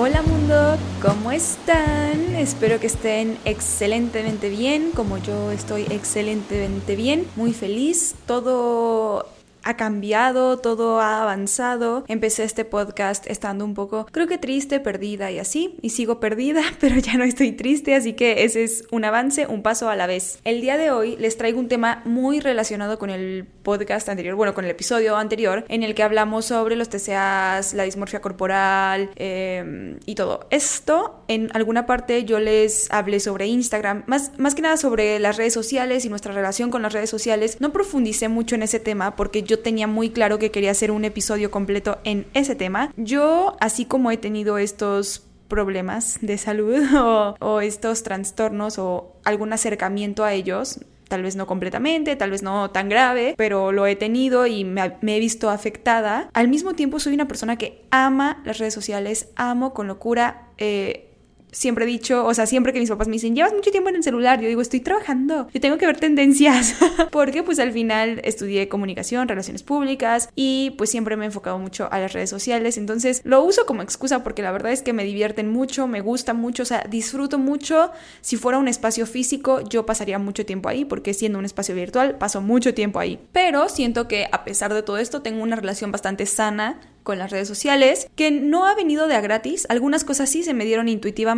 Hola mundo, ¿cómo están? Espero que estén excelentemente bien, como yo estoy excelentemente bien, muy feliz. Todo ha cambiado, todo ha avanzado. Empecé este podcast estando un poco, creo que triste, perdida y así, y sigo perdida, pero ya no estoy triste, así que ese es un avance, un paso a la vez. El día de hoy les traigo un tema muy relacionado con el podcast anterior, bueno, con el episodio anterior, en el que hablamos sobre los TCAs, la dismorfia corporal em, y todo. Esto, en alguna parte yo les hablé sobre Instagram, más, más que nada sobre las redes sociales y nuestra relación con las redes sociales. No profundicé mucho en ese tema porque yo tenía muy claro que quería hacer un episodio completo en ese tema. Yo, así como he tenido estos problemas de salud o, estos trastornos o algún acercamiento a ellos, tal vez no completamente, tal vez no tan grave, pero lo he tenido y me, he visto afectada. Al mismo tiempo soy una persona que ama las redes sociales, amo con locura. Eh, siempre he dicho, o sea, siempre que mis papás me dicen, llevas mucho tiempo en el celular, yo digo, estoy trabajando, yo tengo que ver tendencias, porque pues al final estudié comunicación, relaciones públicas y pues siempre me he enfocado mucho a las redes sociales, entonces lo uso como excusa porque la verdad es que me divierten mucho, me gusta mucho, o sea, disfruto mucho. Si fuera un espacio físico, yo pasaría mucho tiempo ahí, porque siendo un espacio virtual, paso mucho tiempo ahí. Pero siento que a pesar de todo esto, tengo una relación bastante sana con las redes sociales, que no ha venido de a gratis. Algunas cosas sí se me dieron intuitivamente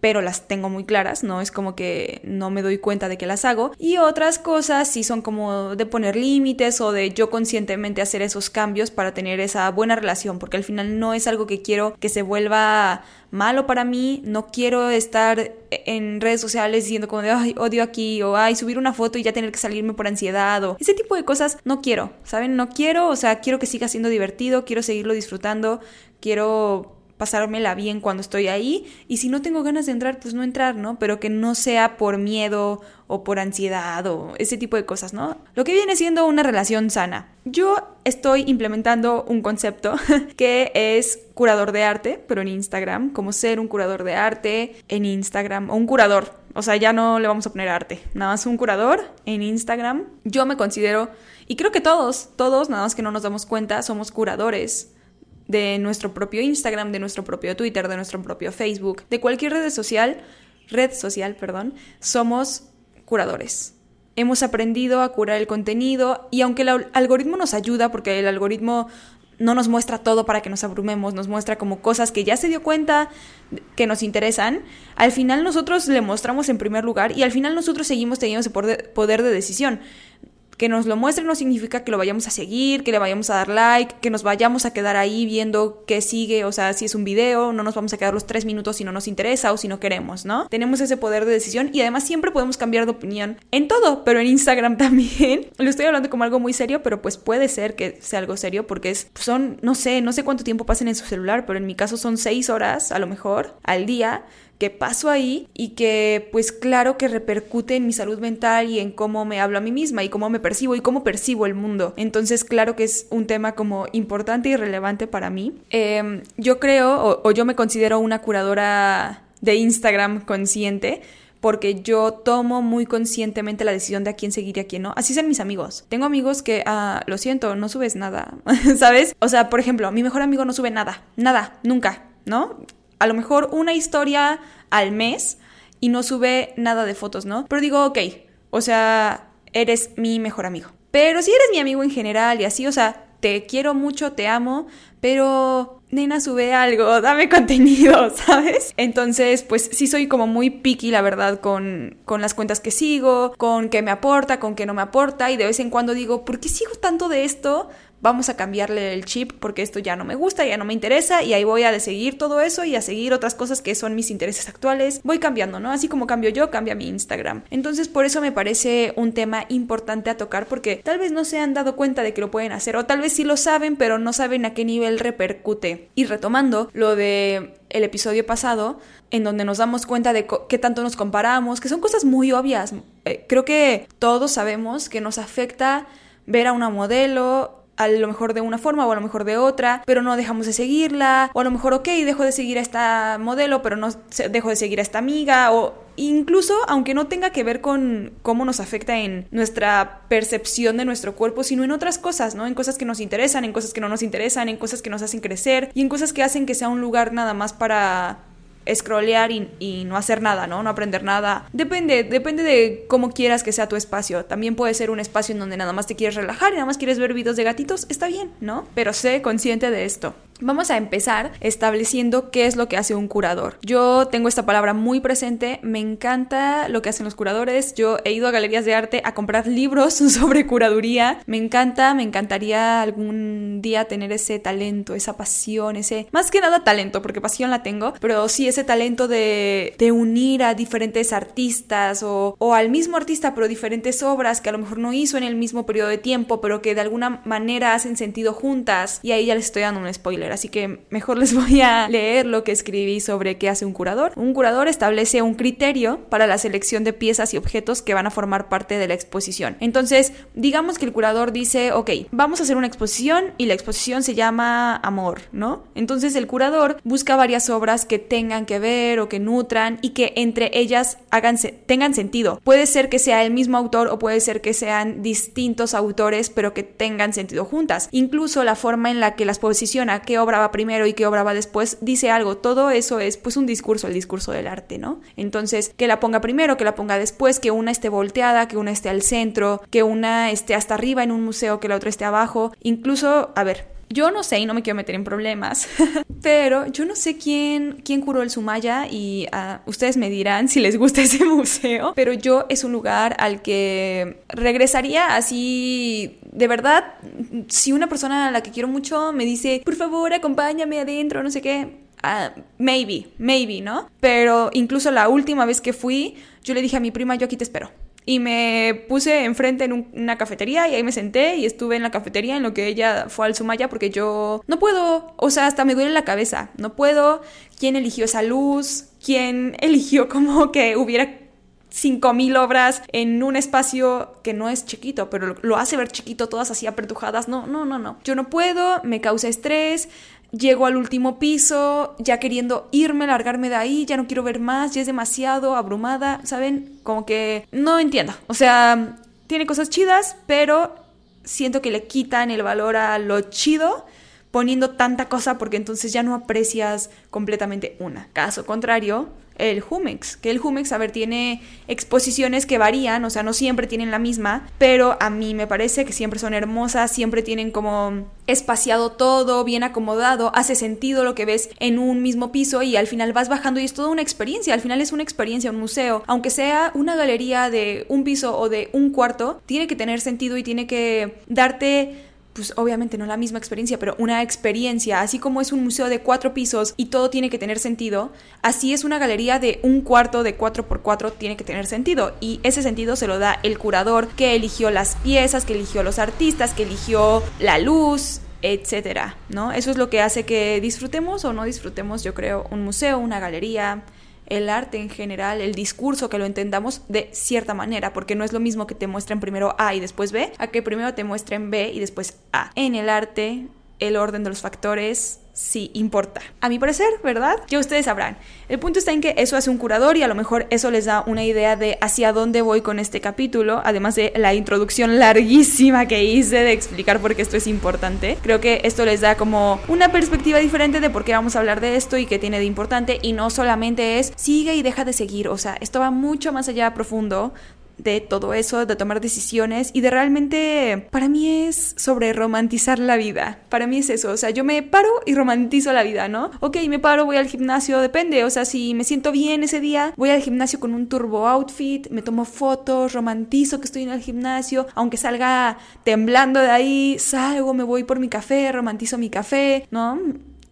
pero las tengo muy claras, no es como que no me doy cuenta de que las hago. Y otras cosas sí son como de poner límites o de yo conscientemente hacer esos cambios para tener esa buena relación, porque al final no es algo que quiero que se vuelva malo para mí, no quiero estar en redes sociales diciendo como de, ay, odio aquí, o ay, subir una foto y ya tener que salirme por ansiedad, o ese tipo de cosas no quiero, ¿saben? No quiero, o sea, quiero que siga siendo divertido, quiero seguirlo disfrutando, quiero pasármela bien cuando estoy ahí y si no tengo ganas de entrar, pues no entrar, ¿no? Pero que no sea por miedo o por ansiedad o ese tipo de cosas, ¿no? Lo que viene siendo una relación sana. Yo estoy implementando un concepto que es curador de arte, pero en Instagram, como ser un curador de arte en Instagram o un curador. O sea, ya no le vamos a poner arte, nada más un curador en Instagram. Yo me considero, y creo que todos, todos, nada más que no nos damos cuenta, somos curadores de nuestro propio Instagram, de nuestro propio Twitter, de nuestro propio Facebook, de cualquier red social, red social, perdón, somos curadores. Hemos aprendido a curar el contenido y aunque el algoritmo nos ayuda, porque el algoritmo no nos muestra todo para que nos abrumemos, nos muestra como cosas que ya se dio cuenta que nos interesan, al final nosotros le mostramos en primer lugar y al final nosotros seguimos teniendo ese poder de decisión que nos lo muestre no significa que lo vayamos a seguir, que le vayamos a dar like, que nos vayamos a quedar ahí viendo qué sigue, o sea, si es un video, no nos vamos a quedar los tres minutos si no nos interesa o si no queremos, ¿no? Tenemos ese poder de decisión y además siempre podemos cambiar de opinión en todo, pero en Instagram también. Lo estoy hablando como algo muy serio, pero pues puede ser que sea algo serio porque es, son, no sé, no sé cuánto tiempo pasen en su celular, pero en mi caso son seis horas a lo mejor al día que paso ahí y que pues claro que repercute en mi salud mental y en cómo me hablo a mí misma y cómo me percibo y cómo percibo el mundo. Entonces claro que es un tema como importante y relevante para mí. Em, yo creo o, yo me considero una curadora de Instagram consciente porque yo tomo muy conscientemente la decisión de a quién seguir y a quién no. Así son mis amigos. Tengo amigos que, ah, lo siento, no subes nada, ¿sabes? O sea, por ejemplo, mi mejor amigo no sube nada, nada, nunca, ¿no? A lo mejor una historia al mes y no sube nada de fotos, ¿no? Pero digo, ok, o sea, eres mi mejor amigo. Pero si eres mi amigo en general y así, o sea, te quiero mucho, te amo, pero nena, sube algo, dame contenido, ¿sabes? Entonces, pues sí soy como muy picky, la verdad, con, con las cuentas que sigo, con qué me aporta, con qué no me aporta, y de vez en cuando digo, ¿por qué sigo tanto de esto? Vamos a cambiarle el chip porque esto ya no me gusta, ya no me interesa y ahí voy a seguir todo eso y a seguir otras cosas que son mis intereses actuales. Voy cambiando, ¿no? Así como cambio yo, cambia mi Instagram. Entonces por eso me parece un tema importante a tocar porque tal vez no se han dado cuenta de que lo pueden hacer o tal vez sí lo saben pero no saben a qué nivel repercute. Y retomando lo de el episodio pasado, en donde nos damos cuenta de qué tanto nos comparamos, que son cosas muy obvias. Eh, creo que todos sabemos que nos afecta ver a una modelo a lo mejor de una forma o a lo mejor de otra, pero no dejamos de seguirla, o a lo mejor, ok, dejo de seguir a esta modelo, pero no dejo de seguir a esta amiga, o incluso aunque no tenga que ver con cómo nos afecta en nuestra percepción de nuestro cuerpo, sino en otras cosas, ¿no? En cosas que nos interesan, en cosas que no nos interesan, en cosas que nos hacen crecer y en cosas que hacen que sea un lugar nada más para scrollear y, no hacer nada, ¿no? No aprender nada. Depende, depende de cómo quieras que sea tu espacio. También puede ser un espacio en donde nada más te quieres relajar y nada más quieres ver videos de gatitos, está bien, ¿no? Pero sé consciente de esto. Vamos a empezar estableciendo qué es lo que hace un curador. Yo tengo esta palabra muy presente, me encanta lo que hacen los curadores. Yo he ido a galerías de arte a comprar libros sobre curaduría. Me encanta, me encantaría algún día tener ese talento, esa pasión, ese... Más que nada talento, porque pasión la tengo, pero sí ese talento de, unir a diferentes artistas o, o al mismo artista, pero diferentes obras que a lo mejor no hizo en el mismo periodo de tiempo, pero que de alguna manera hacen sentido juntas. Y ahí ya les estoy dando un spoiler así que mejor les voy a leer lo que escribí sobre qué hace un curador. Un curador establece un criterio para la selección de piezas y objetos que van a formar parte de la exposición. Entonces, digamos que el curador dice, ok, vamos a hacer una exposición y la exposición se llama amor, ¿no? Entonces el curador busca varias obras que tengan que ver o que nutran y que entre ellas hagan, tengan sentido. Puede ser que sea el mismo autor o puede ser que sean distintos autores, pero que tengan sentido juntas. Incluso la forma en la que las posiciona, qué obra va primero y qué obra va después, dice algo. Todo eso es pues un discurso, el discurso del arte, ¿no? Entonces, que la ponga primero, que la ponga después, que una esté volteada, que una esté al centro, que una esté hasta arriba en un museo, que la otra esté abajo. Incluso, a ver, yo no sé y no me quiero meter en problemas, pero yo no sé quién, quién curó el Sumaya y uh, ustedes me dirán si les gusta ese museo, pero yo es un lugar al que regresaría así, de verdad, si una persona a la que quiero mucho me dice, por favor, acompáñame adentro, no sé qué, uh, maybe, maybe, ¿no? Pero incluso la última vez que fui, yo le dije a mi prima, yo aquí te espero y me puse enfrente en una cafetería y ahí me senté y estuve en la cafetería en lo que ella fue al Sumaya porque yo no puedo, o sea, hasta me duele la cabeza, no puedo. ¿Quién eligió esa luz? ¿Quién eligió como que hubiera 5000 obras en un espacio que no es chiquito, pero lo hace ver chiquito, todas así apertujadas. No, no, no, no. Yo no puedo, me causa estrés, Llego al último piso, ya queriendo irme, largarme de ahí, ya no quiero ver más, ya es demasiado abrumada, ¿saben? Como que no entiendo. O sea, tiene cosas chidas, pero siento que le quitan el valor a lo chido poniendo tanta cosa porque entonces ya no aprecias completamente una. Caso contrario, el Jumex, que el Jumex, a ver, tiene exposiciones que varían, o sea, no siempre tienen la misma, pero a mí me parece que siempre son hermosas, siempre tienen como espaciado todo, bien acomodado, hace sentido lo que ves en un mismo piso y al final vas bajando y es toda una experiencia, al final es una experiencia, un museo, aunque sea una galería de un piso o de un cuarto, tiene que tener sentido y tiene que darte pues obviamente no la misma experiencia, pero una experiencia, así como es un museo de cuatro pisos y todo tiene que tener sentido, así es una galería de un cuarto de cuatro por cuatro tiene que tener sentido y ese sentido se lo da el curador que eligió las piezas, que eligió los artistas, que eligió la luz, etcétera, ¿no? Eso es lo que hace que disfrutemos o no disfrutemos, yo creo, un museo, una galería, el arte en general, el discurso, que lo entendamos de cierta manera, porque no es lo mismo que te muestren primero A y después B, a que primero te muestren B y después A. En el arte, el orden de los factores sí importa. A mi parecer, ¿verdad? Ya ustedes sabrán. El punto está en que eso hace un curador y a lo mejor eso les da una idea de hacia dónde voy con este capítulo, además de la introducción larguísima que hice de explicar por qué esto es importante. Creo que esto les da como una perspectiva diferente de por qué vamos a hablar de esto y qué tiene de importante y no solamente es sigue y deja de seguir, o sea, esto va mucho más allá profundo de todo eso, de tomar decisiones y de realmente, para mí es sobre romantizar la vida. Para mí es eso, o sea, yo me paro y romantizo la vida, ¿no? Ok, me paro, voy al gimnasio, depende, o sea, si me siento bien ese día, voy al gimnasio con un turbo outfit, me tomo fotos, romantizo que estoy en el gimnasio, aunque salga temblando de ahí, salgo, me voy por mi café, romantizo mi café, ¿no?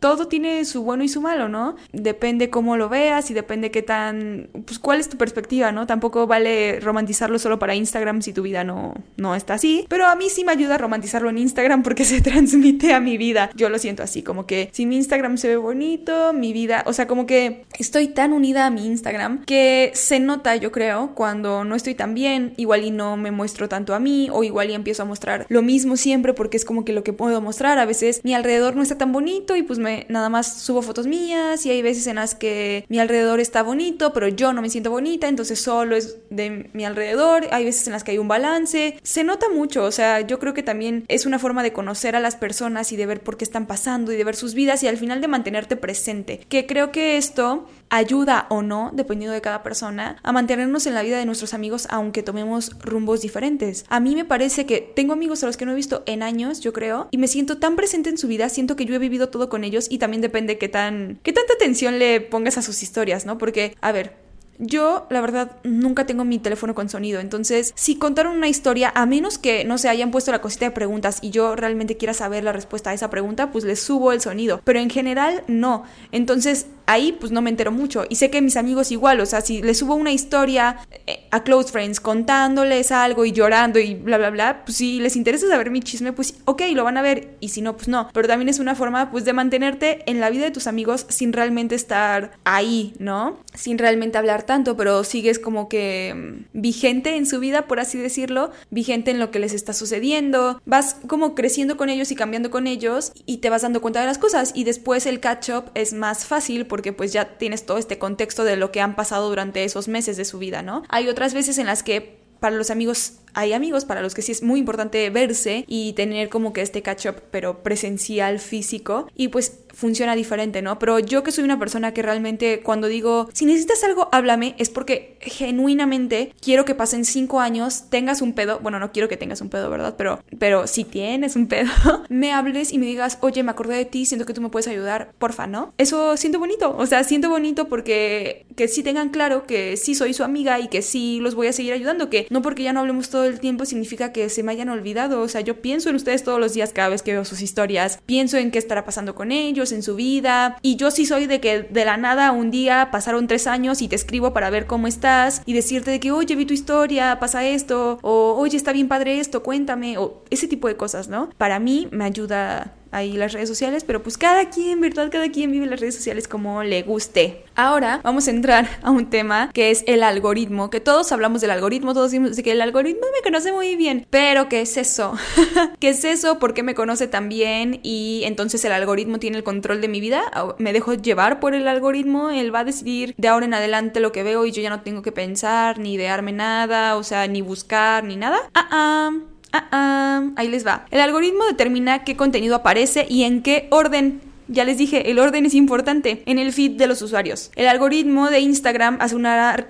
Todo tiene su bueno y su malo, ¿no? Depende cómo lo veas y depende qué tan, pues cuál es tu perspectiva, ¿no? Tampoco vale romantizarlo solo para Instagram si tu vida no, no está así, pero a mí sí me ayuda a romantizarlo en Instagram porque se transmite a mi vida. Yo lo siento así, como que si mi Instagram se ve bonito, mi vida, o sea, como que estoy tan unida a mi Instagram que se nota, yo creo, cuando no estoy tan bien, igual y no me muestro tanto a mí o igual y empiezo a mostrar lo mismo siempre porque es como que lo que puedo mostrar, a veces mi alrededor no está tan bonito y pues me nada más subo fotos mías y hay veces en las que mi alrededor está bonito, pero yo no me siento bonita, entonces solo es de mi alrededor. Hay veces en las que hay un balance. Se nota mucho, o sea, yo creo que también es una forma de conocer a las personas y de ver por qué están pasando y de ver sus vidas y al final de mantenerte presente. Que creo que esto ayuda o no, dependiendo de cada persona, a mantenernos en la vida de nuestros amigos aunque tomemos rumbos diferentes. A mí me parece que tengo amigos a los que no he visto en años, yo creo, y me siento tan presente en su vida, siento que yo he vivido todo con ellos y también depende qué tan qué tanta atención le pongas a sus historias, ¿no? Porque a ver, yo, la verdad, nunca tengo mi teléfono con sonido. Entonces, si contaron una historia, a menos que no se hayan puesto la cosita de preguntas y yo realmente quiera saber la respuesta a esa pregunta, pues les subo el sonido. Pero en general, no. Entonces, ahí pues no me entero mucho. Y sé que mis amigos igual, o sea, si les subo una historia eh, a close friends contándoles algo y llorando y bla, bla, bla, pues si les interesa saber mi chisme, pues ok, lo van a ver. Y si no, pues no. Pero también es una forma pues de mantenerte en la vida de tus amigos sin realmente estar ahí, ¿no? Sin realmente hablar tanto, pero sigues como que mm, vigente en su vida, por así decirlo, vigente en lo que les está sucediendo, vas como creciendo con ellos y cambiando con ellos y te vas dando cuenta de las cosas y después el catch up es más fácil porque pues ya tienes todo este contexto de lo que han pasado durante esos meses de su vida, ¿no? Hay otras veces en las que para los amigos hay amigos para los que sí es muy importante verse y tener como que este catch up pero presencial físico y pues funciona diferente, ¿no? Pero yo que soy una persona que realmente cuando digo, si necesitas algo, háblame, es porque genuinamente quiero que pasen cinco años, tengas un pedo, bueno, no quiero que tengas un pedo, ¿verdad? Pero, pero si tienes un pedo, me hables y me digas, oye, me acordé de ti, siento que tú me puedes ayudar, porfa, ¿no? Eso siento bonito, o sea, siento bonito porque que sí tengan claro que sí soy su amiga y que sí los voy a seguir ayudando, que no porque ya no hablemos todo el tiempo significa que se me hayan olvidado, o sea, yo pienso en ustedes todos los días cada vez que veo sus historias, pienso en qué estará pasando con ellos, en su vida. Y yo sí soy de que de la nada un día pasaron tres años y te escribo para ver cómo estás y decirte de que, oye, vi tu historia, pasa esto, o oye, está bien padre esto, cuéntame, o ese tipo de cosas, ¿no? Para mí me ayuda ahí las redes sociales, pero pues cada quien, ¿verdad? Cada quien vive las redes sociales como le guste. Ahora vamos a entrar a un tema que es el algoritmo, que todos hablamos del algoritmo, todos decimos que el algoritmo me conoce muy bien, pero ¿qué es eso? ¿Qué es eso? ¿Por qué me conoce tan bien? Y entonces el algoritmo tiene el control de mi vida, me dejo llevar por el algoritmo, él va a decidir de ahora en adelante lo que veo y yo ya no tengo que pensar, ni idearme nada, o sea, ni buscar, ni nada. Ah, ah. Ah, ah, ahí les va. El algoritmo determina qué contenido aparece y en qué orden. Ya les dije, el orden es importante en el feed de los usuarios. El algoritmo de Instagram hace una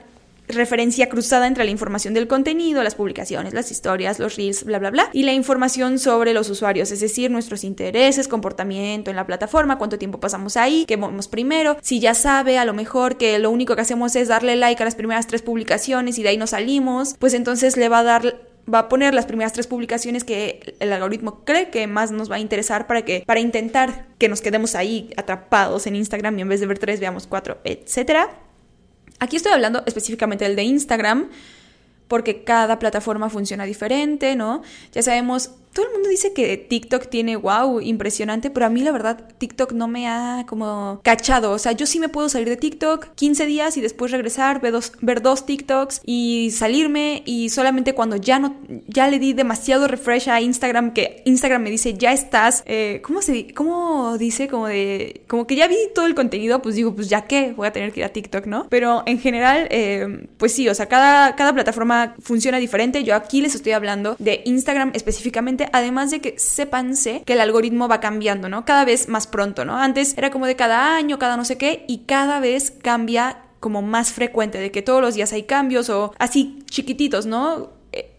referencia cruzada entre la información del contenido, las publicaciones, las historias, los reels, bla, bla, bla, y la información sobre los usuarios, es decir, nuestros intereses, comportamiento en la plataforma, cuánto tiempo pasamos ahí, qué vamos primero, si ya sabe a lo mejor que lo único que hacemos es darle like a las primeras tres publicaciones y de ahí nos salimos, pues entonces le va a dar va a poner las primeras tres publicaciones que el algoritmo cree que más nos va a interesar para que para intentar que nos quedemos ahí atrapados en Instagram y en vez de ver tres veamos cuatro, etcétera. Aquí estoy hablando específicamente del de Instagram porque cada plataforma funciona diferente, ¿no? Ya sabemos todo el mundo dice que TikTok tiene, wow, impresionante, pero a mí la verdad TikTok no me ha como cachado. O sea, yo sí me puedo salir de TikTok 15 días y después regresar, ver dos, ver dos TikToks y salirme y solamente cuando ya no, ya le di demasiado refresh a Instagram que Instagram me dice, ya estás, eh, ¿cómo se, cómo dice? Como de, como que ya vi todo el contenido, pues digo, pues ya qué, voy a tener que ir a TikTok, ¿no? Pero en general, eh, pues sí, o sea, cada, cada plataforma funciona diferente. Yo aquí les estoy hablando de Instagram específicamente además de que sépanse que el algoritmo va cambiando, ¿no? Cada vez más pronto, ¿no? Antes era como de cada año, cada no sé qué, y cada vez cambia como más frecuente, de que todos los días hay cambios o así chiquititos, ¿no?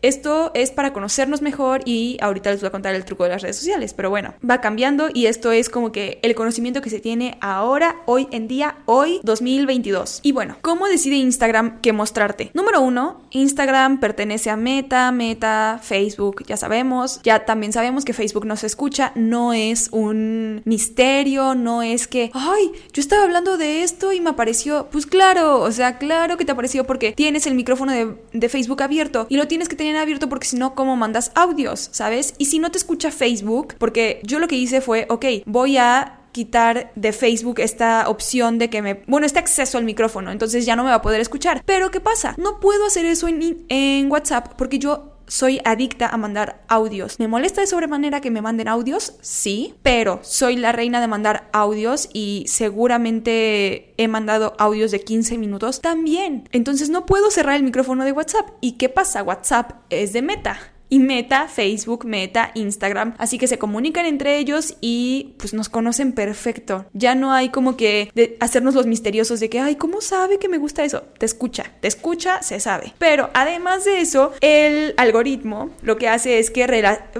Esto es para conocernos mejor y ahorita les voy a contar el truco de las redes sociales, pero bueno, va cambiando y esto es como que el conocimiento que se tiene ahora, hoy en día, hoy 2022. Y bueno, ¿cómo decide Instagram qué mostrarte? Número uno, Instagram pertenece a Meta, Meta, Facebook, ya sabemos, ya también sabemos que Facebook no se escucha, no es un misterio, no es que, ay, yo estaba hablando de esto y me apareció, pues claro, o sea, claro que te apareció porque tienes el micrófono de, de Facebook abierto y lo tienes que tener abierto porque si no, ¿cómo mandas audios? ¿Sabes? Y si no te escucha Facebook, porque yo lo que hice fue, ok, voy a quitar de Facebook esta opción de que me, bueno, este acceso al micrófono, entonces ya no me va a poder escuchar. Pero ¿qué pasa? No puedo hacer eso en, en WhatsApp porque yo soy adicta a mandar audios. ¿Me molesta de sobremanera que me manden audios? Sí, pero soy la reina de mandar audios y seguramente he mandado audios de 15 minutos también. Entonces no puedo cerrar el micrófono de WhatsApp. ¿Y qué pasa? WhatsApp es de meta y Meta, Facebook, Meta, Instagram. Así que se comunican entre ellos y pues nos conocen perfecto. Ya no hay como que de hacernos los misteriosos de que, ay, ¿cómo sabe que me gusta eso? Te escucha, te escucha, se sabe. Pero además de eso, el algoritmo lo que hace es que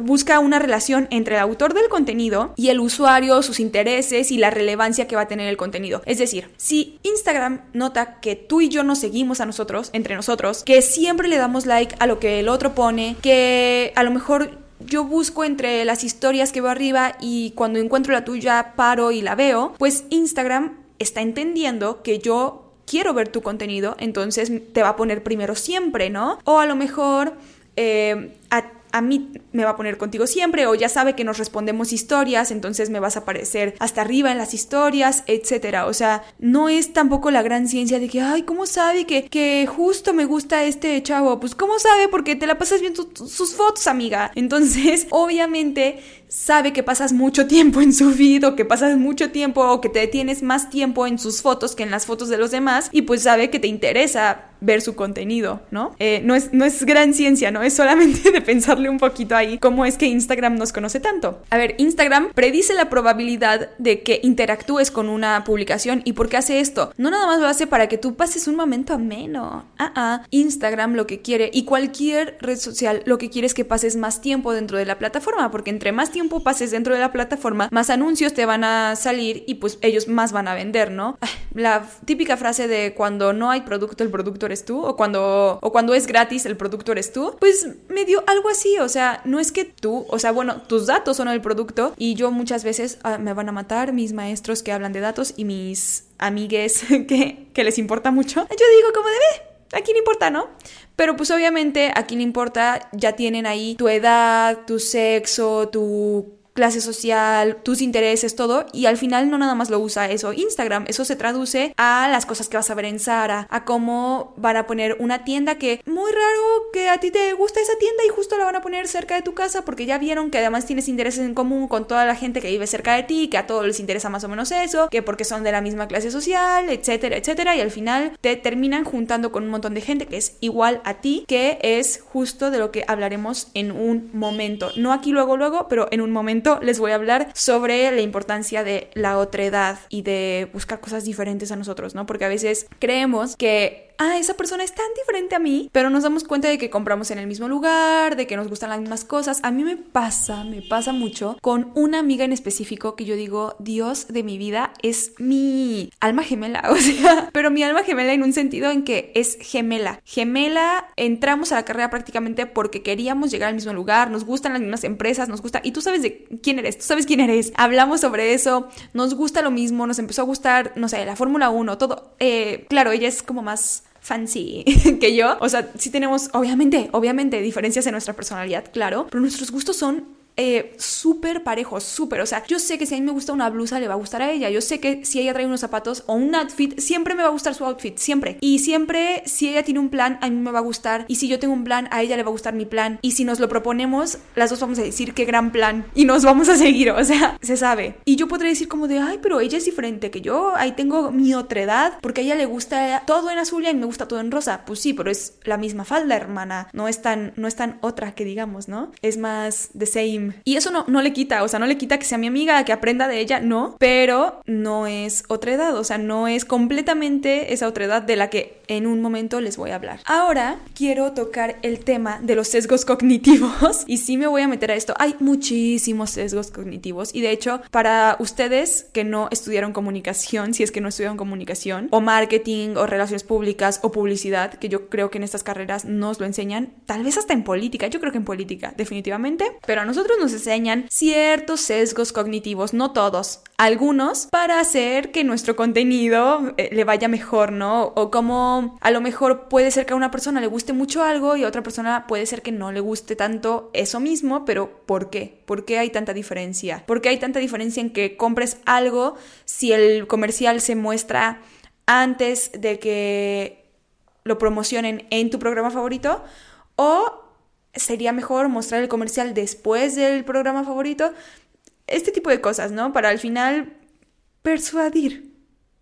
busca una relación entre el autor del contenido y el usuario, sus intereses y la relevancia que va a tener el contenido. Es decir, si Instagram nota que tú y yo nos seguimos a nosotros, entre nosotros, que siempre le damos like a lo que el otro pone, que a lo mejor yo busco entre las historias que veo arriba y cuando encuentro la tuya paro y la veo, pues Instagram está entendiendo que yo quiero ver tu contenido, entonces te va a poner primero siempre, ¿no? O a lo mejor eh, a mí me va a poner contigo siempre o ya sabe que nos respondemos historias, entonces me vas a aparecer hasta arriba en las historias, etcétera. O sea, no es tampoco la gran ciencia de que, ay, ¿cómo sabe que, que justo me gusta este chavo? Pues, ¿cómo sabe? Porque te la pasas viendo sus fotos, amiga. Entonces, obviamente, sabe que pasas mucho tiempo en su vida o que pasas mucho tiempo o que te detienes más tiempo en sus fotos que en las fotos de los demás y pues sabe que te interesa ver su contenido, ¿no? Eh, no, es, no es gran ciencia, ¿no? Es solamente de pensarle un poquito ahí cómo es que Instagram nos conoce tanto. A ver, Instagram predice la probabilidad de que interactúes con una publicación y ¿por qué hace esto? No nada más lo hace para que tú pases un momento ameno. Ah, ah, Instagram lo que quiere y cualquier red social lo que quiere es que pases más tiempo dentro de la plataforma porque entre más tiempo pases dentro de la plataforma, más anuncios te van a salir y pues ellos más van a vender, ¿no? La típica frase de cuando no hay producto, el producto eres tú, o cuando, o cuando es gratis, el producto eres tú, pues me dio algo así, o sea, no es que tú, o sea, bueno, tus datos son el producto y yo muchas veces ah, me van a matar mis maestros que hablan de datos y mis amigues que, que les importa mucho. Yo digo como de, ¿A quién importa, no? Pero pues obviamente a quién importa, ya tienen ahí tu edad, tu sexo, tu clase social, tus intereses, todo, y al final no nada más lo usa eso Instagram, eso se traduce a las cosas que vas a ver en Sara, a cómo van a poner una tienda que muy raro que a ti te gusta esa tienda y justo la van a poner cerca de tu casa porque ya vieron que además tienes intereses en común con toda la gente que vive cerca de ti, que a todos les interesa más o menos eso, que porque son de la misma clase social, etcétera, etcétera, y al final te terminan juntando con un montón de gente que es igual a ti, que es justo de lo que hablaremos en un momento, no aquí luego luego, pero en un momento les voy a hablar sobre la importancia de la otredad y de buscar cosas diferentes a nosotros, ¿no? Porque a veces creemos que ah, esa persona es tan diferente a mí, pero nos damos cuenta de que compramos en el mismo lugar, de que nos gustan las mismas cosas. A mí me pasa, me pasa mucho con una amiga en específico que yo digo, Dios de mi vida es mi alma gemela, o sea, pero mi alma gemela en un sentido en que es gemela. Gemela, entramos a la carrera prácticamente porque queríamos llegar al mismo lugar, nos gustan las mismas empresas, nos gusta, y tú sabes de quién eres, tú sabes quién eres, hablamos sobre eso, nos gusta lo mismo, nos empezó a gustar, no sé, la Fórmula 1, todo. Eh, claro, ella es como más fancy que yo. O sea, sí tenemos, obviamente, obviamente, diferencias en nuestra personalidad, claro, pero nuestros gustos son eh, súper parejos, súper. O sea, yo sé que si a mí me gusta una blusa, le va a gustar a ella. Yo sé que si ella trae unos zapatos o un outfit, siempre me va a gustar su outfit, siempre. Y siempre, si ella tiene un plan, a mí me va a gustar. Y si yo tengo un plan, a ella le va a gustar mi plan. Y si nos lo proponemos, las dos vamos a decir qué gran plan. Y nos vamos a seguir, o sea, se sabe. Y yo podría decir como de, ay, pero ella es diferente que yo. Ahí tengo mi otredad, porque a ella le gusta todo en azul y a mí me gusta todo en rosa. Pues sí, pero es la misma falda, hermana. No es tan, no es tan otra que digamos, ¿no? Es más the same y eso no, no le quita, o sea, no le quita que sea mi amiga, que aprenda de ella, no, pero no es otra edad, o sea, no es completamente esa otra edad de la que en un momento les voy a hablar. Ahora quiero tocar el tema de los sesgos cognitivos y sí me voy a meter a esto. Hay muchísimos sesgos cognitivos y de hecho, para ustedes que no estudiaron comunicación, si es que no estudiaron comunicación, o marketing, o relaciones públicas, o publicidad, que yo creo que en estas carreras nos lo enseñan, tal vez hasta en política, yo creo que en política, definitivamente, pero a nosotros nos enseñan ciertos sesgos cognitivos, no todos, algunos, para hacer que nuestro contenido eh, le vaya mejor, ¿no? O como a lo mejor puede ser que a una persona le guste mucho algo y a otra persona puede ser que no le guste tanto eso mismo, pero ¿por qué? ¿Por qué hay tanta diferencia? ¿Por qué hay tanta diferencia en que compres algo si el comercial se muestra antes de que lo promocionen en tu programa favorito? O sería mejor mostrar el comercial después del programa favorito. Este tipo de cosas, ¿no? Para al final persuadir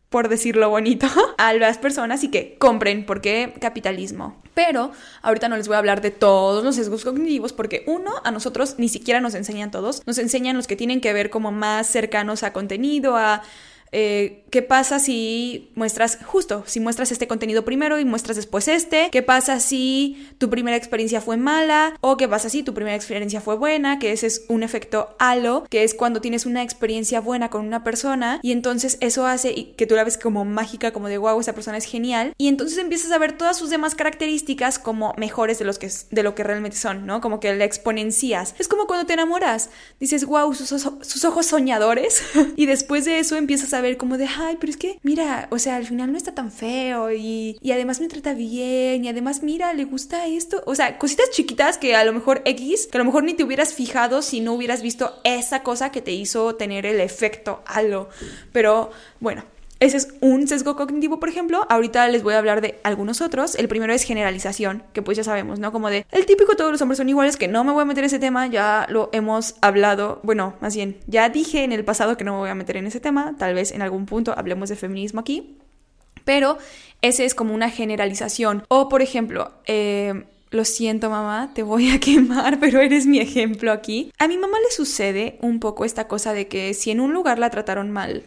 por decirlo bonito, a las personas y que compren, porque capitalismo. Pero ahorita no les voy a hablar de todos los sesgos cognitivos porque uno, a nosotros ni siquiera nos enseñan todos, nos enseñan los que tienen que ver como más cercanos a contenido, a eh, ¿Qué pasa si muestras, justo, si muestras este contenido primero y muestras después este? ¿Qué pasa si tu primera experiencia fue mala? ¿O qué pasa si tu primera experiencia fue buena? Que ese es un efecto halo, que es cuando tienes una experiencia buena con una persona y entonces eso hace que tú la ves como mágica, como de wow, esa persona es genial. Y entonces empiezas a ver todas sus demás características como mejores de, los que, de lo que realmente son, ¿no? Como que la exponencias. Es como cuando te enamoras. Dices, wow, sus, sus ojos soñadores. y después de eso empiezas a ver como de, ay, pero es que, mira, o sea, al final no está tan feo y, y además me trata bien y además, mira, le gusta esto. O sea, cositas chiquitas que a lo mejor X, que a lo mejor ni te hubieras fijado si no hubieras visto esa cosa que te hizo tener el efecto halo. Pero bueno, ese es un sesgo cognitivo, por ejemplo. Ahorita les voy a hablar de algunos otros. El primero es generalización, que pues ya sabemos, ¿no? Como de el típico todos los hombres son iguales, que no me voy a meter en ese tema, ya lo hemos hablado, bueno, más bien, ya dije en el pasado que no me voy a meter en ese tema, tal vez en algún punto hablemos de feminismo aquí, pero ese es como una generalización. O por ejemplo, eh, lo siento mamá, te voy a quemar, pero eres mi ejemplo aquí. A mi mamá le sucede un poco esta cosa de que si en un lugar la trataron mal,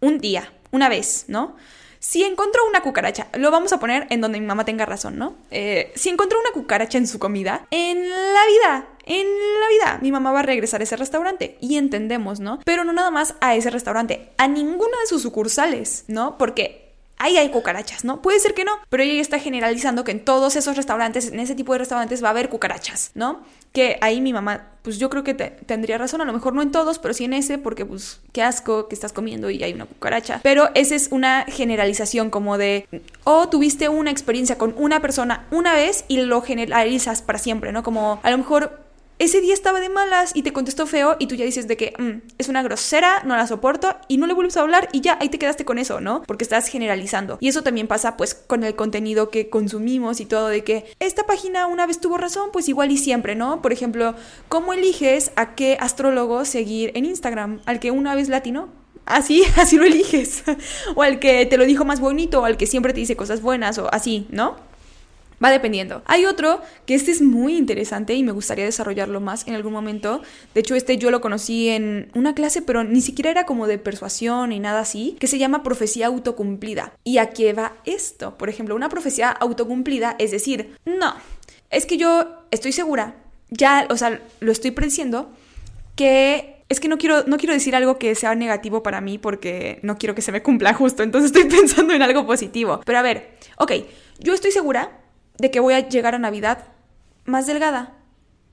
un día, una vez, ¿no? Si encontró una cucaracha, lo vamos a poner en donde mi mamá tenga razón, ¿no? Eh, si encontró una cucaracha en su comida, en la vida, en la vida, mi mamá va a regresar a ese restaurante. Y entendemos, ¿no? Pero no nada más a ese restaurante, a ninguna de sus sucursales, ¿no? Porque ahí hay cucarachas, ¿no? Puede ser que no, pero ella está generalizando que en todos esos restaurantes, en ese tipo de restaurantes va a haber cucarachas, ¿no? Que ahí mi mamá, pues yo creo que tendría razón, a lo mejor no en todos, pero sí en ese, porque pues qué asco que estás comiendo y hay una cucaracha. Pero esa es una generalización como de, o tuviste una experiencia con una persona una vez y lo generalizas para siempre, ¿no? Como a lo mejor ese día estaba de malas y te contestó feo y tú ya dices de que mm, es una grosera, no la soporto y no le vuelves a hablar y ya ahí te quedaste con eso, ¿no? Porque estás generalizando. Y eso también pasa pues con el contenido que consumimos y todo de que esta página una vez tuvo razón, pues igual y siempre, ¿no? Por ejemplo, ¿cómo eliges a qué astrólogo seguir en Instagram? ¿Al que una vez latino? Así, así lo eliges. o al que te lo dijo más bonito, o al que siempre te dice cosas buenas, o así, ¿no? Va dependiendo. Hay otro que este es muy interesante y me gustaría desarrollarlo más en algún momento. De hecho, este yo lo conocí en una clase, pero ni siquiera era como de persuasión ni nada así, que se llama profecía autocumplida. ¿Y a qué va esto? Por ejemplo, una profecía autocumplida es decir, no, es que yo estoy segura, ya, o sea, lo estoy prediciendo, que es que no quiero, no quiero decir algo que sea negativo para mí porque no quiero que se me cumpla justo, entonces estoy pensando en algo positivo. Pero a ver, ok, yo estoy segura de que voy a llegar a Navidad más delgada.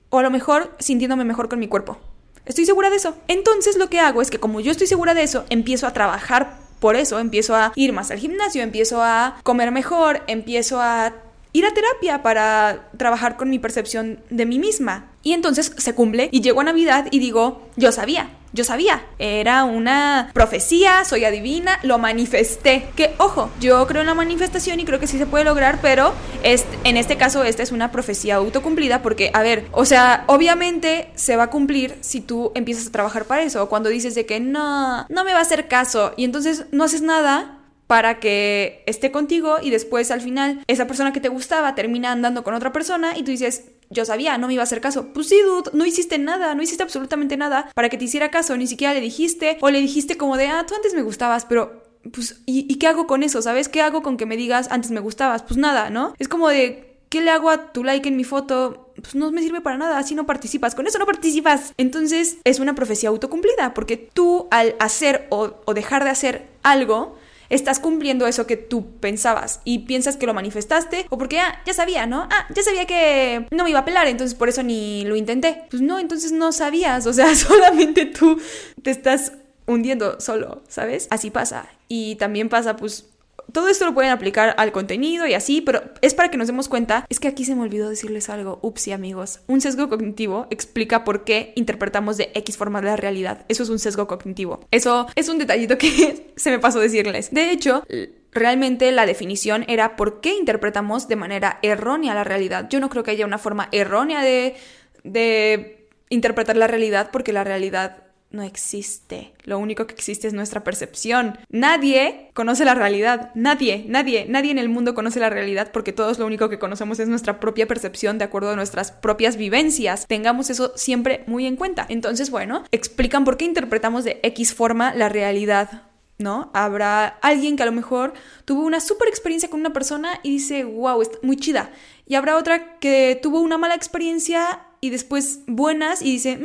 O a lo mejor sintiéndome mejor con mi cuerpo. Estoy segura de eso. Entonces lo que hago es que como yo estoy segura de eso, empiezo a trabajar por eso, empiezo a ir más al gimnasio, empiezo a comer mejor, empiezo a ir a terapia para trabajar con mi percepción de mí misma. Y entonces se cumple y llego a Navidad y digo, yo sabía, yo sabía, era una profecía, soy adivina, lo manifesté. Que, ojo, yo creo en la manifestación y creo que sí se puede lograr, pero en este caso esta es una profecía autocumplida porque, a ver, o sea, obviamente se va a cumplir si tú empiezas a trabajar para eso. Cuando dices de que no, no me va a hacer caso y entonces no haces nada, para que esté contigo y después al final esa persona que te gustaba termina andando con otra persona y tú dices, yo sabía, no me iba a hacer caso. Pues sí, dude, no hiciste nada, no hiciste absolutamente nada para que te hiciera caso, ni siquiera le dijiste o le dijiste como de, ah, tú antes me gustabas, pero pues, ¿y, qué hago con eso? ¿Sabes? ¿Qué hago con que me digas antes me gustabas? Pues nada, ¿no? Es como de, ¿qué le hago a tu like en mi foto? Pues no me sirve para nada, así no participas, con eso no participas. Entonces es una profecía autocumplida, porque tú al hacer o, o dejar de hacer algo, estás cumpliendo eso que tú pensabas y piensas que lo manifestaste o porque, ah, ya sabía, ¿no? Ah, ya sabía que no me iba a pelar, entonces por eso ni lo intenté. Pues no, entonces no sabías, o sea, solamente tú te estás hundiendo solo, ¿sabes? Así pasa. Y también pasa, pues, todo esto lo pueden aplicar al contenido y así, pero es para que nos demos cuenta. Es que aquí se me olvidó decirles algo. Upsi, amigos. Un sesgo cognitivo explica por qué interpretamos de X forma la realidad. Eso es un sesgo cognitivo. Eso es un detallito que se me pasó decirles. De hecho, realmente la definición era por qué interpretamos de manera errónea la realidad. Yo no creo que haya una forma errónea de, de interpretar la realidad porque la realidad no existe. Lo único que existe es nuestra percepción. Nadie conoce la realidad. Nadie, nadie, nadie en el mundo conoce la realidad porque todos lo único que conocemos es nuestra propia percepción de acuerdo a nuestras propias vivencias. Tengamos eso siempre muy en cuenta. Entonces, bueno, explican por qué interpretamos de X forma la realidad. ¿No? Habrá alguien que a lo mejor tuvo una super experiencia con una persona y dice, wow, es muy chida. Y habrá otra que tuvo una mala experiencia y después buenas y dice,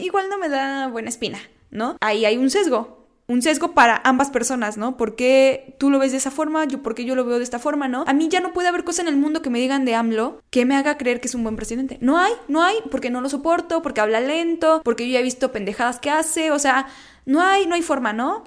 igual no me da buena espina, ¿no? Ahí hay un sesgo. Un sesgo para ambas personas, ¿no? ¿Por qué tú lo ves de esa forma? Yo, ¿Por qué yo lo veo de esta forma, no? A mí ya no puede haber cosa en el mundo que me digan de AMLO que me haga creer que es un buen presidente. No hay, no hay, porque no lo soporto, porque habla lento, porque yo ya he visto pendejadas que hace, o sea, no hay, no hay forma, ¿no?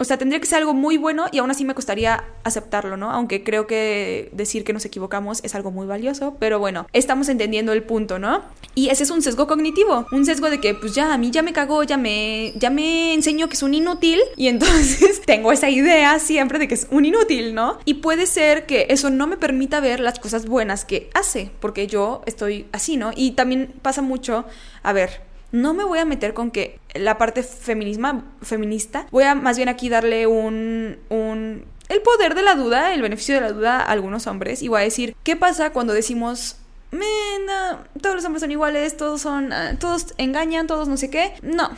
O sea, tendría que ser algo muy bueno y aún así me costaría aceptarlo, ¿no? Aunque creo que decir que nos equivocamos es algo muy valioso, pero bueno, estamos entendiendo el punto, ¿no? Y ese es un sesgo cognitivo, un sesgo de que pues ya a mí ya me cagó, ya me ya me enseñó que es un inútil y entonces tengo esa idea siempre de que es un inútil, ¿no? Y puede ser que eso no me permita ver las cosas buenas que hace, porque yo estoy así, ¿no? Y también pasa mucho, a ver, no me voy a meter con que la parte feminisma, feminista, voy a más bien aquí darle un, un el poder de la duda, el beneficio de la duda a algunos hombres y voy a decir, ¿qué pasa cuando decimos todos los hombres son iguales, todos son, ah, todos engañan, todos no sé qué. No,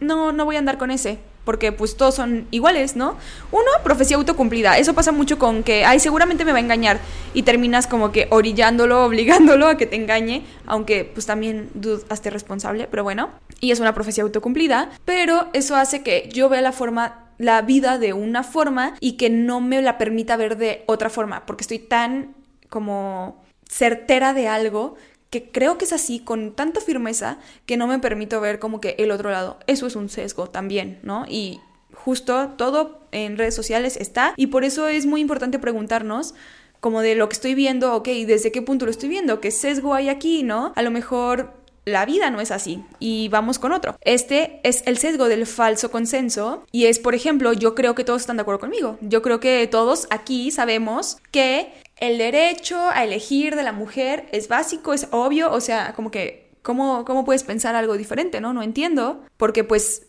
no, no voy a andar con ese porque pues todos son iguales, ¿no? Uno, profecía autocumplida. Eso pasa mucho con que, ay, seguramente me va a engañar y terminas como que orillándolo, obligándolo a que te engañe, aunque pues también dude, responsable, pero bueno, y es una profecía autocumplida, pero eso hace que yo vea la forma la vida de una forma y que no me la permita ver de otra forma, porque estoy tan como certera de algo que creo que es así con tanta firmeza que no me permito ver como que el otro lado. Eso es un sesgo también, ¿no? Y justo todo en redes sociales está y por eso es muy importante preguntarnos como de lo que estoy viendo, ok, ¿desde qué punto lo estoy viendo? ¿Qué sesgo hay aquí, no? A lo mejor la vida no es así y vamos con otro. Este es el sesgo del falso consenso y es, por ejemplo, yo creo que todos están de acuerdo conmigo. Yo creo que todos aquí sabemos que el derecho a elegir de la mujer es básico, es obvio, o sea, como que, ¿cómo, cómo puedes pensar algo diferente, no? No entiendo, porque pues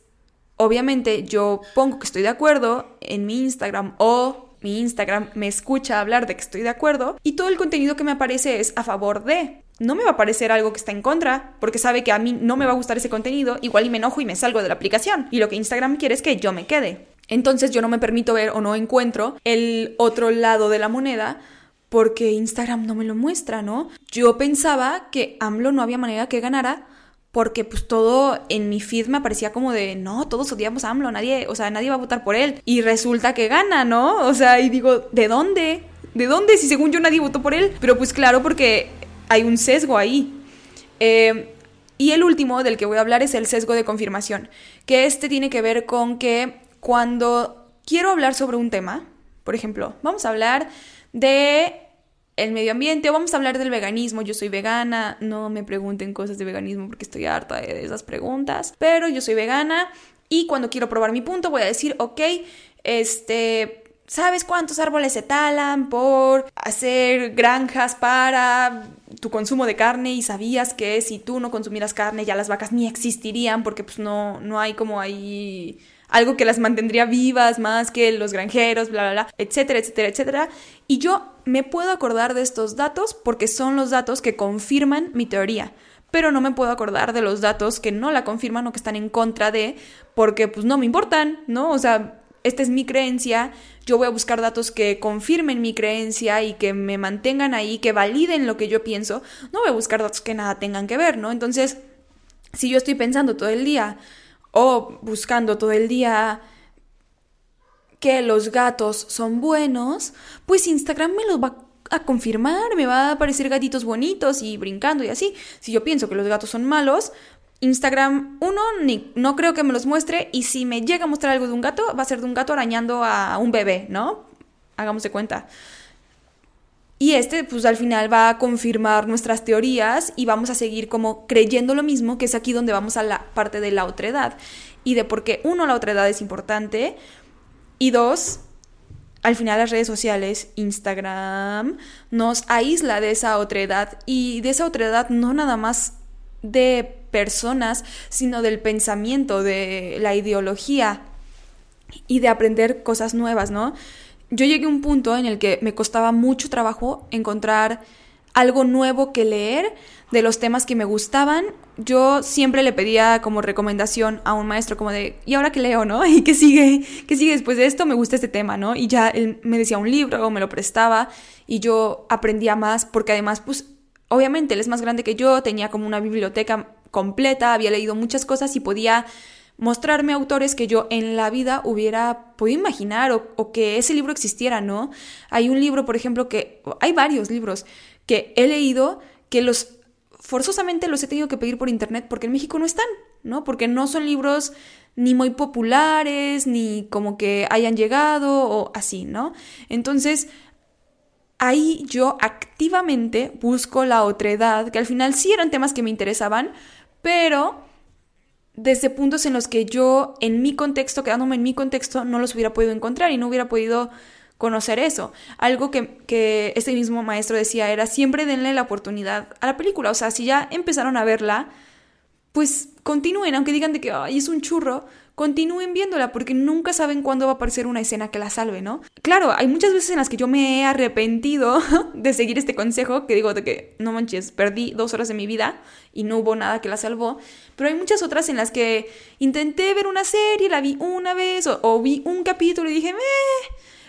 obviamente yo pongo que estoy de acuerdo en mi Instagram o mi Instagram me escucha hablar de que estoy de acuerdo y todo el contenido que me aparece es a favor de. No me va a aparecer algo que está en contra, porque sabe que a mí no me va a gustar ese contenido, igual y me enojo y me salgo de la aplicación. Y lo que Instagram quiere es que yo me quede. Entonces yo no me permito ver o no encuentro el otro lado de la moneda porque Instagram no me lo muestra, ¿no? Yo pensaba que AMLO no había manera que ganara porque pues todo en mi feed me parecía como de, no, todos odiamos a AMLO, nadie, o sea, nadie va a votar por él. Y resulta que gana, ¿no? O sea, y digo, ¿de dónde? ¿De dónde? Si según yo nadie votó por él. Pero pues claro, porque hay un sesgo ahí. Eh, y el último del que voy a hablar es el sesgo de confirmación, que este tiene que ver con que cuando quiero hablar sobre un tema, por ejemplo, vamos a hablar de el medio ambiente o vamos a hablar del veganismo. Yo soy vegana, no me pregunten cosas de veganismo porque estoy harta de esas preguntas, pero yo soy vegana y cuando quiero probar mi punto voy a decir, ok, este... ¿Sabes cuántos árboles se talan por hacer granjas para tu consumo de carne y sabías que si tú no consumieras carne ya las vacas ni existirían porque pues no, no hay como ahí algo que las mantendría vivas más que los granjeros, bla, bla, bla, etcétera, etcétera, etcétera. Y yo me puedo acordar de estos datos porque son los datos que confirman mi teoría pero no me puedo acordar de los datos que no la confirman o que están en contra de, porque pues no me importan, ¿no? O sea, esta es mi creencia, yo voy a buscar datos que confirmen mi creencia y que me mantengan ahí, que validen lo que yo pienso, no voy a buscar datos que nada tengan que ver, ¿no? Entonces, si yo estoy pensando todo el día, o buscando todo el día que los gatos son buenos, pues Instagram me los va a confirmar, me va a aparecer gatitos bonitos y brincando y así. Si yo pienso que los gatos son malos, Instagram, uno, ni, no creo que me los muestre y si me llega a mostrar algo de un gato, va a ser de un gato arañando a un bebé, ¿no? Hagamos de cuenta. Y este, pues al final va a confirmar nuestras teorías y vamos a seguir como creyendo lo mismo, que es aquí donde vamos a la parte de la otredad. Y de por qué, uno, la otredad es importante y dos, al final las redes sociales, Instagram, nos aísla de esa otredad y de esa otredad no nada más de personas, sino del pensamiento, de la ideología y de aprender cosas nuevas, ¿no? Yo llegué a un punto en el que me costaba mucho trabajo encontrar algo nuevo que leer de los temas que me gustaban. Yo siempre le pedía como recomendación a un maestro como de, ¿y ahora qué leo, no? ¿Y qué sigue? ¿Qué sigue después de esto? Me gusta este tema, ¿no? Y ya él me decía un libro o me lo prestaba y yo aprendía más porque además, pues, obviamente él es más grande que yo, tenía como una biblioteca completa, había leído muchas cosas y podía mostrarme autores que yo en la vida hubiera podido imaginar o, o, que ese libro existiera, ¿no? Hay un libro, por ejemplo, que hay varios libros que he leído que los forzosamente los he tenido que pedir por internet porque en México no están, ¿no? Porque no son libros ni muy populares, ni como que hayan llegado o así, ¿no? Entonces, ahí yo activamente busco la otredad, que al final sí eran temas que me interesaban, pero desde puntos en los que yo, en mi contexto, quedándome en mi contexto, no los hubiera podido encontrar y no hubiera podido conocer eso. Algo que, que este mismo maestro decía era siempre denle la oportunidad a la película. O sea, si ya empezaron a verla, pues continúen, aunque digan de que es un churro, continúen viéndola porque nunca saben cuándo va a aparecer una escena que la salve, ¿no? Claro, hay muchas veces en las que yo me he arrepentido de seguir este consejo, que digo de que no manches, perdí dos horas de mi vida y no hubo nada que la salvó, pero hay muchas otras en las que intenté ver una serie, la vi una vez o, vi un capítulo y dije, meh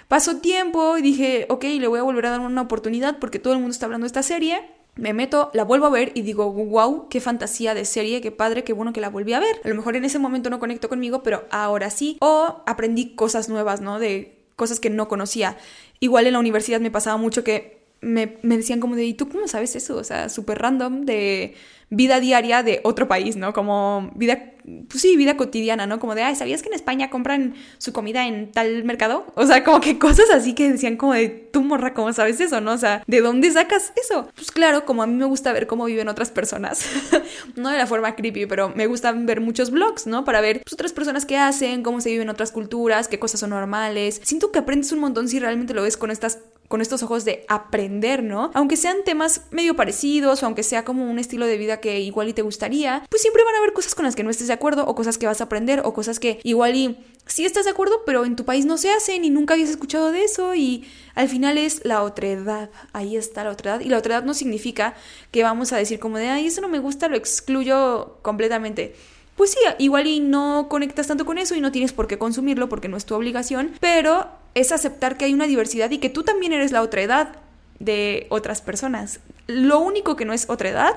Pasó tiempo y dije, ok, le voy a volver a dar una oportunidad porque todo el mundo está hablando de esta serie. Me meto, la vuelvo a ver y digo, wow, qué fantasía de serie, qué padre, qué bueno que la volví a ver. A lo mejor en ese momento no conecto conmigo, pero ahora sí. O aprendí cosas nuevas, ¿no? De cosas que no conocía. Igual en la universidad me pasaba mucho que me, me decían como de, ¿y tú cómo sabes eso? O sea, súper random de vida diaria de otro país, ¿no? Como vida, pues sí, vida cotidiana, ¿no? Como de, ay, ¿sabías que en España compran su comida en tal mercado? O sea, como que cosas así que decían como de, tú morra, ¿cómo sabes eso, no? O sea, ¿de dónde sacas eso? Pues claro, como a mí me gusta ver cómo viven otras personas, no de la forma creepy, pero me gusta ver muchos vlogs, ¿no? Para ver pues, otras personas qué hacen, cómo se viven otras culturas, qué cosas son normales. Siento que aprendes un montón si realmente lo ves con estas con estos ojos de aprender, ¿no? Aunque sean temas medio parecidos o aunque sea como un estilo de vida que igual y te gustaría, pues siempre van a haber cosas con las que no estés de acuerdo o cosas que vas a aprender o cosas que igual y sí estás de acuerdo, pero en tu país no se hacen y nunca habías escuchado de eso y al final es la otredad, ahí está la otredad. Y la otredad no significa que vamos a decir como de, ay, eso no me gusta, lo excluyo completamente pues sí, igual y no conectas tanto con eso y no tienes por qué consumirlo porque no es tu obligación, pero es aceptar que hay una diversidad y que tú también eres la otra edad de otras personas. Lo único que no es otra edad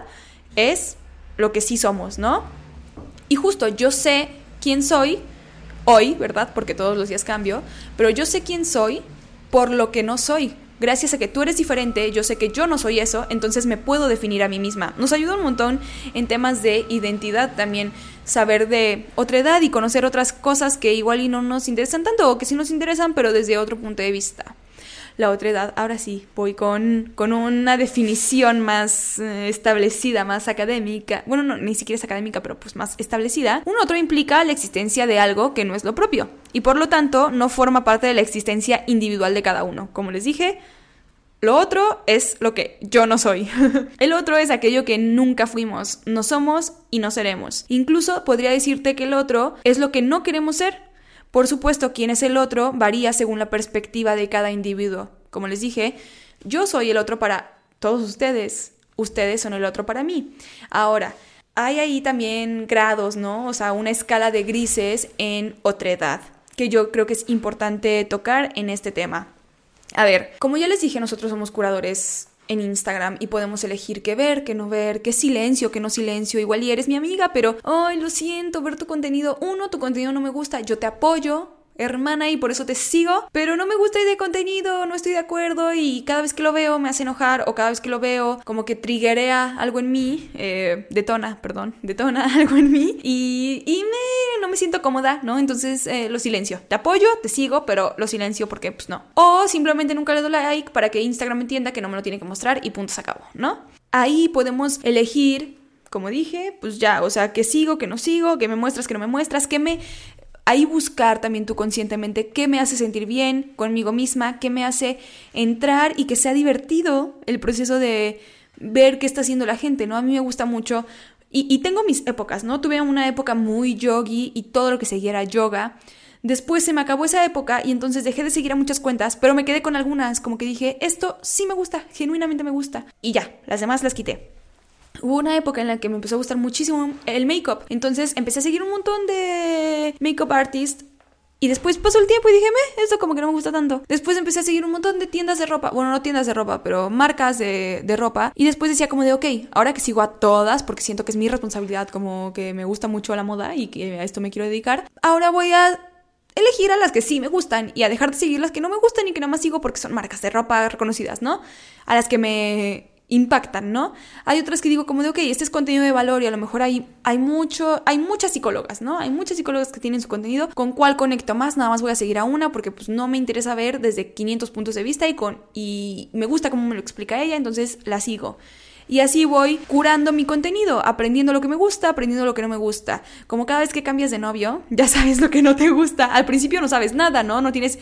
es lo que sí somos, ¿no? Y justo yo sé quién soy hoy, ¿verdad? Porque todos los días cambio, pero yo sé quién soy por lo que no soy gracias a que tú eres diferente, yo sé que yo no soy eso, entonces me puedo definir a mí misma. Nos ayuda un montón en temas de identidad también, saber de otra edad y conocer otras cosas que igual y no nos interesan tanto o que sí nos interesan, pero desde otro punto de vista la otra edad. Ahora sí, voy con, con una definición más eh, establecida, más académica. Bueno, no, ni siquiera es académica, pero pues más establecida. Un otro implica la existencia de algo que no es lo propio y por lo tanto no forma parte de la existencia individual de cada uno. Como les dije, lo otro es lo que yo no soy. el otro es aquello que nunca fuimos, no somos y no seremos. Incluso podría decirte que el otro es lo que no queremos ser por supuesto, quién es el otro varía según la perspectiva de cada individuo. Como les dije, yo soy el otro para todos ustedes, ustedes son el otro para mí. Ahora, hay ahí también grados, ¿no? O sea, una escala de grises en otra edad, que yo creo que es importante tocar en este tema. A ver, como ya les dije, nosotros somos curadores en Instagram y podemos elegir qué ver, qué no ver, qué silencio, qué no silencio. Igual y eres mi amiga, pero, ay, lo siento, ver tu contenido, uno, tu contenido no me gusta, yo te apoyo, hermana y por eso te sigo, pero no me gusta de contenido, no estoy de acuerdo y cada vez que lo veo me hace enojar o cada vez que lo veo como que triggerea algo en mí, eh, detona, perdón, detona algo en mí y, y me, me siento cómoda, ¿no? Entonces eh, lo silencio. Te apoyo, te sigo, pero lo silencio porque pues no. O simplemente nunca le doy like para que Instagram entienda que no me lo tiene que mostrar y punto se acabó, ¿no? Ahí podemos elegir como dije, pues ya, o sea, que sigo, que no sigo, que me muestras, que no me muestras, que me ahí buscar también tú conscientemente qué me hace sentir bien conmigo misma, qué me hace entrar y que sea divertido el proceso de ver qué está haciendo la gente, ¿no? A mí me gusta mucho y, tengo mis épocas, ¿no? Tuve una época muy yogi y todo lo que seguía yoga. Después se me acabó esa época y entonces dejé de seguir a muchas cuentas, pero me quedé con algunas, como que dije, esto sí me gusta, genuinamente me gusta. Y ya, las demás las quité. Hubo una época en la que me empezó a gustar muchísimo el make-up, entonces empecé a seguir un montón de make-up artists y después pasó el tiempo y dije, me, esto como que no me gusta tanto. Después empecé a seguir un montón de tiendas de ropa. Bueno, no tiendas de ropa, pero marcas de, de, ropa. Y después decía como de, ok, ahora que sigo a todas, porque siento que es mi responsabilidad, como que me gusta mucho la moda y que a esto me quiero dedicar, ahora voy a elegir a las que sí me gustan y a dejar de seguir las que no me gustan y que nada más sigo porque son marcas de ropa reconocidas, ¿no? A las que me impactan, ¿no? Hay otras que digo como de, ok, este es contenido de valor y a lo mejor hay, hay mucho, hay muchas psicólogas, ¿no? Hay muchas psicólogas que tienen su contenido, con cuál conecto más, nada más voy a seguir a una porque pues no me interesa ver desde 500 puntos de vista y, con, y me gusta cómo me lo explica ella, entonces la sigo. Y así voy curando mi contenido, aprendiendo lo que me gusta, aprendiendo lo que no me gusta. Como cada vez que cambias de novio, ya sabes lo que no te gusta. Al principio no sabes nada, ¿no? No tienes...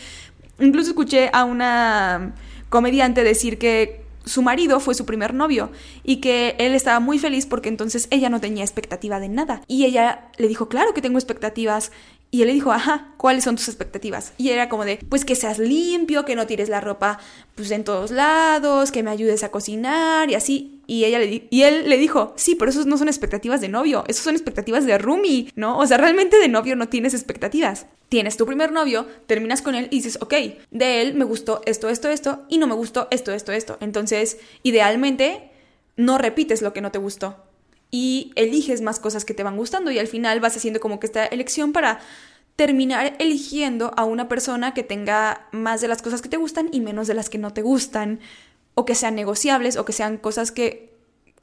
Incluso escuché a una comediante decir que su marido fue su primer novio y que él estaba muy feliz porque entonces ella no tenía expectativa de nada. Y ella le dijo, claro que tengo expectativas. Y él le dijo, ajá, ¿cuáles son tus expectativas? Y era como de, pues que seas limpio, que no tires la ropa pues en todos lados, que me ayudes a cocinar y así. Y, ella le y él le dijo, sí, pero esos no son expectativas de novio, esos son expectativas de roomie, ¿no? O sea, realmente de novio no tienes expectativas. Tienes tu primer novio, terminas con él y dices, ok, de él me gustó esto, esto, esto, y no me gustó esto, esto, esto. Entonces, idealmente, no repites lo que no te gustó y eliges más cosas que te van gustando y al final vas haciendo como que esta elección para terminar eligiendo a una persona que tenga más de las cosas que te gustan y menos de las que no te gustan o que sean negociables o que sean cosas que,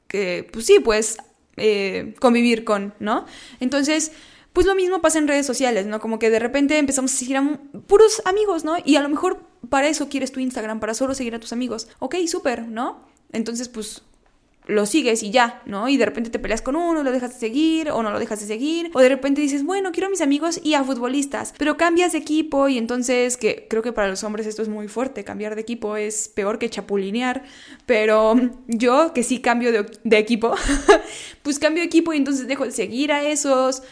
que pues sí, puedes eh, convivir con, ¿no? Entonces, pues lo mismo pasa en redes sociales, ¿no? Como que de repente empezamos a seguir a puros amigos, ¿no? Y a lo mejor para eso quieres tu Instagram, para solo seguir a tus amigos. Ok, súper, ¿no? Entonces, pues lo sigues y ya, ¿no? Y de repente te peleas con uno, lo dejas de seguir o no lo dejas de seguir, o de repente dices, bueno, quiero a mis amigos y a futbolistas, pero cambias de equipo y entonces, que creo que para los hombres esto es muy fuerte, cambiar de equipo es peor que chapulinear, pero yo que sí cambio de, de equipo, pues cambio de equipo y entonces dejo de seguir a esos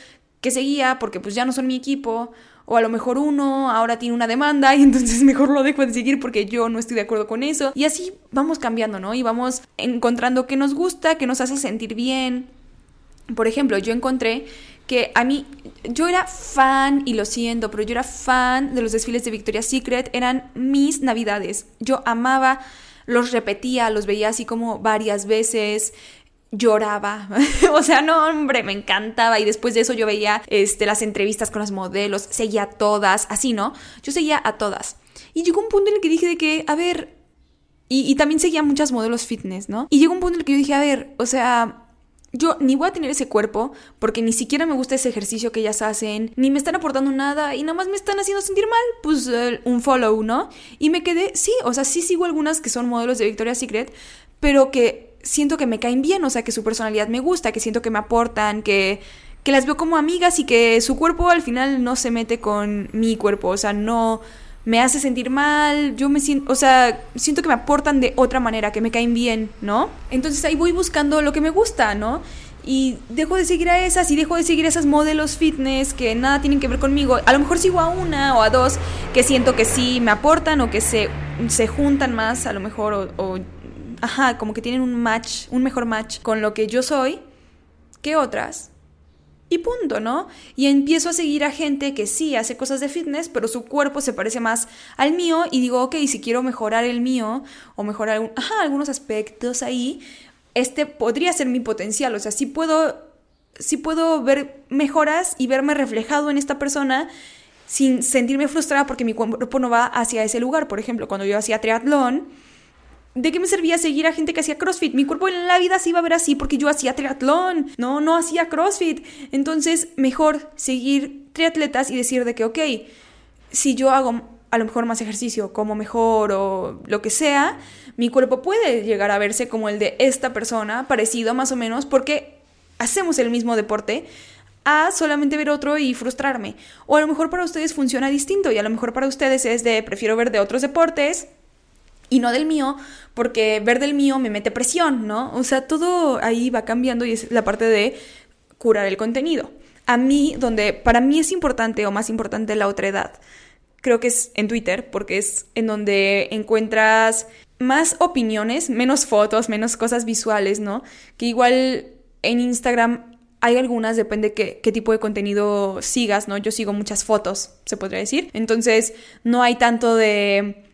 que seguía porque pues ya no son mi equipo o a lo mejor uno ahora tiene una demanda y entonces mejor lo dejo de seguir porque yo no estoy de acuerdo con eso. Y así vamos cambiando, ¿no? Y vamos encontrando qué nos gusta, qué nos hace sentir bien. Por ejemplo, yo encontré que a mí, yo era fan, y lo siento, pero yo era fan de los desfiles de Victoria's Secret, eran mis navidades. Yo amaba, los repetía, los veía así como varias veces lloraba. o sea, no, hombre, me encantaba. Y después de eso yo veía este, las entrevistas con las modelos, seguía a todas, así, ¿no? Yo seguía a todas. Y llegó un punto en el que dije de que, a ver, y, también seguía muchas modelos fitness, ¿no? Y llegó un punto en el que yo dije, a ver, o sea, yo ni voy a tener ese cuerpo porque ni siquiera me gusta ese ejercicio que ellas hacen, ni me están aportando nada y nada más me están haciendo sentir mal, pues un follow, ¿no? Y me quedé, sí, o sea, sí sigo algunas que son modelos de Victoria's Secret, pero que siento que me caen bien, o sea, que su personalidad me gusta, que siento que me aportan, que, que las veo como amigas y que su cuerpo al final no se mete con mi cuerpo, o sea, no me hace sentir mal, yo me siento, o sea, siento que me aportan de otra manera, que me caen bien, ¿no? Entonces ahí voy buscando lo que me gusta, ¿no? Y dejo de seguir a esas y dejo de seguir a esas modelos fitness que nada tienen que ver conmigo. A lo mejor sigo a una o a dos que siento que sí me aportan o que se, se juntan más, a lo mejor, o, o ajá, como que tienen un match, un mejor match con lo que yo soy que otras. Y punto, ¿no? Y empiezo a seguir a gente que sí hace cosas de fitness, pero su cuerpo se parece más al mío y digo, ok, si quiero mejorar el mío o mejorar algunos aspectos ahí, este podría ser mi potencial, o sea, sí puedo, sí puedo ver mejoras y verme reflejado en esta persona sin sentirme frustrada porque mi cuerpo no va hacia ese lugar. Por ejemplo, cuando yo hacía triatlón, ¿De qué me servía seguir a gente que hacía CrossFit? Mi cuerpo en la vida se iba a ver así porque yo hacía triatlón, no, no hacía CrossFit. Entonces, mejor seguir triatletas y decir de que, ok, si yo hago a lo mejor más ejercicio, como mejor o lo que sea, mi cuerpo puede llegar a verse como el de esta persona, parecido más o menos, porque hacemos el mismo deporte, a solamente ver otro y frustrarme. O a lo mejor para ustedes funciona distinto y a lo mejor para ustedes es de prefiero ver de otros deportes y no del mío, porque ver del mío me mete presión, ¿no? O sea, todo ahí va cambiando y es la parte de curar el contenido. A mí, donde para mí es importante o más importante la otra edad, creo que es en Twitter, porque es en donde encuentras más opiniones, menos fotos, menos cosas visuales, ¿no? Que igual en Instagram hay algunas, depende qué, qué tipo de contenido sigas, ¿no? Yo sigo muchas fotos, se podría decir. Entonces, no hay tanto de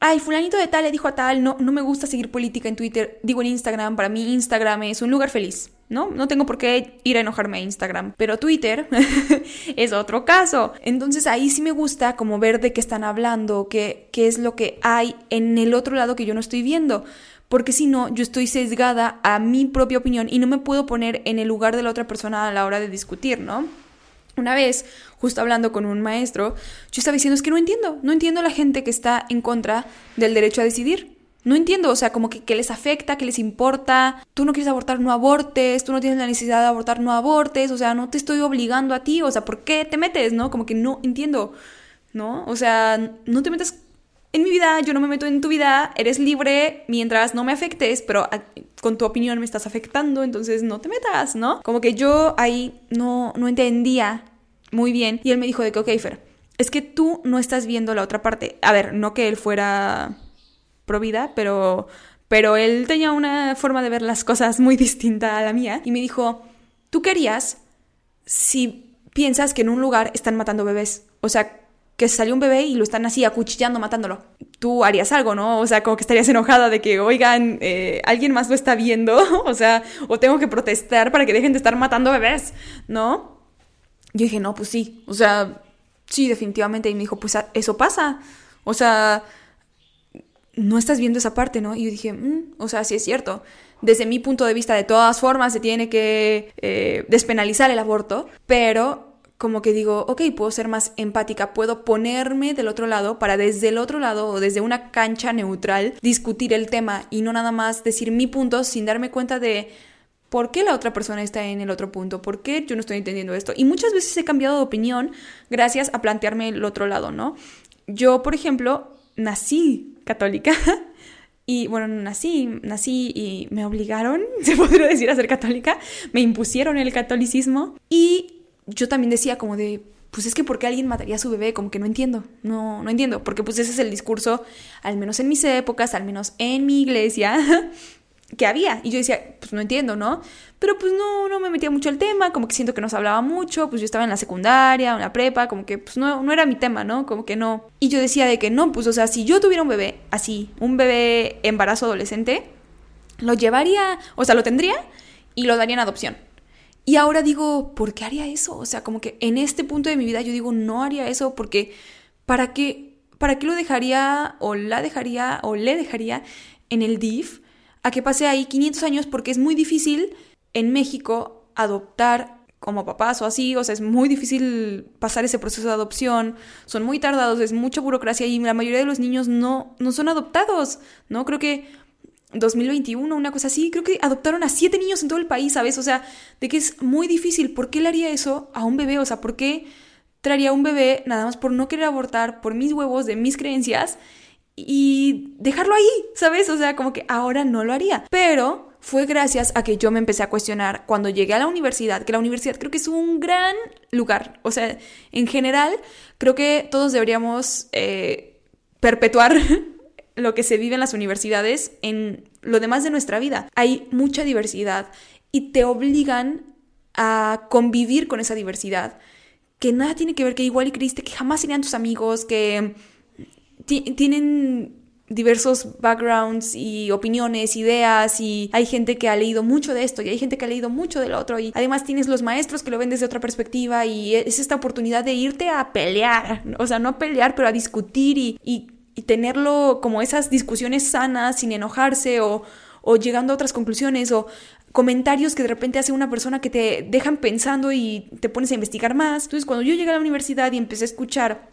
ay, fulanito de tal le dijo a tal, no, no me gusta seguir política en Twitter, digo en Instagram, para mí Instagram es un lugar feliz, ¿no? No tengo por qué ir a enojarme a Instagram, pero Twitter es otro caso. Entonces ahí sí me gusta como ver de qué están hablando, qué, qué es lo que hay en el otro lado que yo no estoy viendo. Porque si no, yo estoy sesgada a mi propia opinión y no me puedo poner en el lugar de la otra persona a la hora de discutir, ¿no? Una vez, justo hablando con un maestro, yo estaba diciendo, es que no entiendo, no entiendo a la gente que está en contra del derecho a decidir. No entiendo, o sea, como que, les afecta, que les importa, tú no quieres abortar, no abortes, tú no tienes la necesidad de abortar, no abortes, o sea, no te estoy obligando a ti, o sea, ¿por qué te metes, no? Como que no entiendo, ¿no? O sea, no te metas en mi vida, yo no me meto en tu vida, eres libre mientras no me afectes, pero con tu opinión me estás afectando, entonces no te metas, ¿no? Como que yo ahí no, no entendía muy bien. Y él me dijo de que, ok, Fer, es que tú no estás viendo la otra parte. A ver, no que él fuera pro vida, pero, pero él tenía una forma de ver las cosas muy distinta a la mía. Y me dijo, ¿tú querías si piensas que en un lugar están matando bebés? O sea, que salió un bebé y lo están así acuchillando, matándolo. Tú harías algo, ¿no? O sea, como que estarías enojada de que, oigan, eh, alguien más lo está viendo, o sea, o tengo que protestar para que dejen de estar matando bebés, ¿no? Yo dije, no, pues sí, o sea, sí, definitivamente. Y me dijo, pues eso pasa. O sea, no estás viendo esa parte, ¿no? Y yo dije, mm, o sea, sí es cierto. Desde mi punto de vista, de todas formas, se tiene que eh, despenalizar el aborto, pero como que digo, ok, puedo ser más empática, puedo ponerme del otro lado para desde el otro lado o desde una cancha neutral discutir el tema y no nada más decir mi punto sin darme cuenta de ¿Por qué la otra persona está en el otro punto? ¿Por qué yo no estoy entendiendo esto? Y muchas veces he cambiado de opinión gracias a plantearme el otro lado, ¿no? Yo, por ejemplo, nací católica y, bueno, nací, nací y me obligaron, se podría decir, a ser católica, me impusieron el catolicismo y yo también decía como de, pues es que ¿por qué alguien mataría a su bebé? Como que no entiendo, no, no entiendo, porque pues ese es el discurso, al menos en mis épocas, al menos en mi iglesia, que había. Y yo decía, pues no entiendo, ¿no? Pero pues no, no me metía mucho el tema, como que siento que no se hablaba mucho, pues yo estaba en la secundaria, en la prepa, como que pues no, no era mi tema, ¿no? Como que no. Y yo decía de que no, pues o sea, si yo tuviera un bebé así, un bebé embarazo adolescente, lo llevaría, o sea, lo tendría y lo daría en adopción. Y ahora digo, ¿por qué haría eso? O sea, como que en este punto de mi vida yo digo, no haría eso porque ¿para qué, para qué lo dejaría o la dejaría o le dejaría en el DIF? A que pase ahí 500 años porque es muy difícil en México adoptar como papás o así, o sea, es muy difícil pasar ese proceso de adopción, son muy tardados, es mucha burocracia y la mayoría de los niños no, no son adoptados, ¿no? Creo que 2021, una cosa así, creo que adoptaron a siete niños en todo el país, ¿sabes? O sea, de que es muy difícil, ¿por qué le haría eso a un bebé? O sea, ¿por qué traería un bebé nada más por no querer abortar, por mis huevos, de mis creencias? Y dejarlo ahí, ¿sabes? O sea, como que ahora no lo haría. Pero fue gracias a que yo me empecé a cuestionar cuando llegué a la universidad, que la universidad creo que es un gran lugar. O sea, en general, creo que todos deberíamos eh, perpetuar lo que se vive en las universidades en lo demás de nuestra vida. Hay mucha diversidad y te obligan a convivir con esa diversidad. Que nada tiene que ver que igual y creíste que jamás serían tus amigos, que tienen diversos backgrounds y opiniones, ideas y hay gente que ha leído mucho de esto y hay gente que ha leído mucho del otro y además tienes los maestros que lo ven desde otra perspectiva y es esta oportunidad de irte a pelear, o sea, no a pelear, pero a discutir y, y, tenerlo como esas discusiones sanas sin enojarse o, o llegando a otras conclusiones o comentarios que de repente hace una persona que te dejan pensando y te pones a investigar más. Entonces, cuando yo llegué a la universidad y empecé a escuchar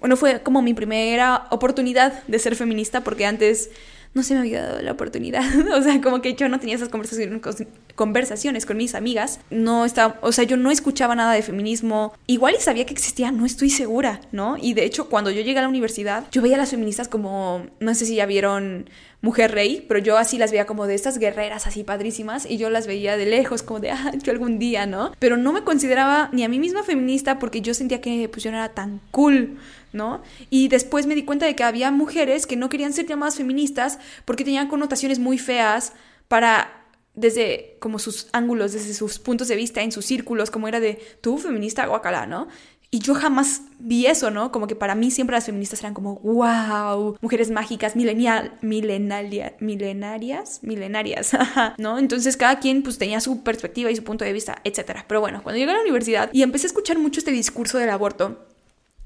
bueno, fue como mi primera oportunidad de ser feminista porque antes no se me había dado la oportunidad. o sea, como que yo no tenía esas conversaciones con, conversaciones con mis amigas. No estaba, o sea, yo no escuchaba nada de feminismo. Igual y sabía que existía, no estoy segura, ¿no? Y de hecho, cuando yo llegué a la universidad, yo veía a las feministas como, no sé si ya vieron Mujer Rey, pero yo así las veía como de estas guerreras así padrísimas y yo las veía de lejos como de, ah, yo algún día, ¿no? Pero no me consideraba ni a mí misma feminista porque yo sentía que pues yo no era tan cool, ¿no? Y después me di cuenta de que había mujeres que no querían ser llamadas feministas porque tenían connotaciones muy feas para desde como sus ángulos, desde sus puntos de vista, en sus círculos, como era de tú feminista, guacala, ¿no? Y yo jamás vi eso, ¿no? Como que para mí siempre las feministas eran como, wow, mujeres mágicas, milenial, milenaria, milenarias, milenarias, ¿no? Entonces cada quien pues tenía su perspectiva y su punto de vista, etc. Pero bueno, cuando llegué a la universidad y empecé a escuchar mucho este discurso del aborto,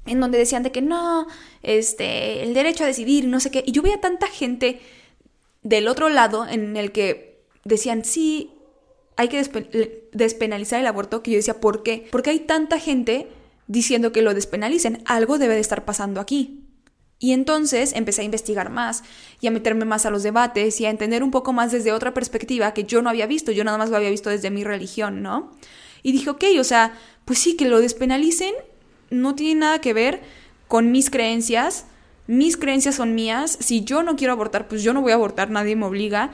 en donde decían de que no, este, el derecho a decidir, no sé qué, y yo veía tanta gente del otro lado en el que decían, sí, hay que despenalizar el aborto, que yo decía, ¿por qué? Porque hay tanta gente diciendo que lo despenalicen. Algo debe de estar pasando aquí. Y entonces empecé a investigar más y a meterme más a los debates y a entender un poco más desde otra perspectiva que yo no había visto, yo nada más lo había visto desde mi religión, ¿no? Y dije, ok, o sea, pues sí, que lo despenalicen no tiene nada que ver con mis creencias, mis creencias son mías, si yo no quiero abortar, pues yo no voy a abortar, nadie me obliga,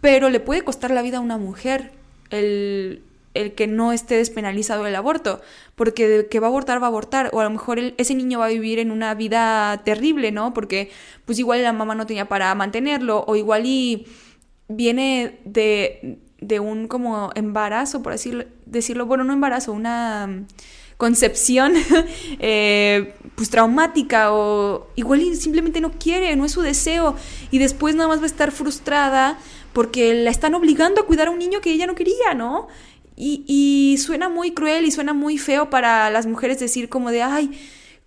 pero le puede costar la vida a una mujer el el que no esté despenalizado el aborto, porque de que va a abortar, va a abortar, o a lo mejor ese niño va a vivir en una vida terrible, ¿no? Porque pues igual la mamá no tenía para mantenerlo, o igual y viene de, de un como embarazo, por así decirlo, bueno, no embarazo, una concepción eh, pues traumática o igual simplemente no quiere, no es su deseo y después nada más va a estar frustrada porque la están obligando a cuidar a un niño que ella no quería, ¿no? Y, suena muy cruel y suena muy feo para las mujeres decir como de, ay,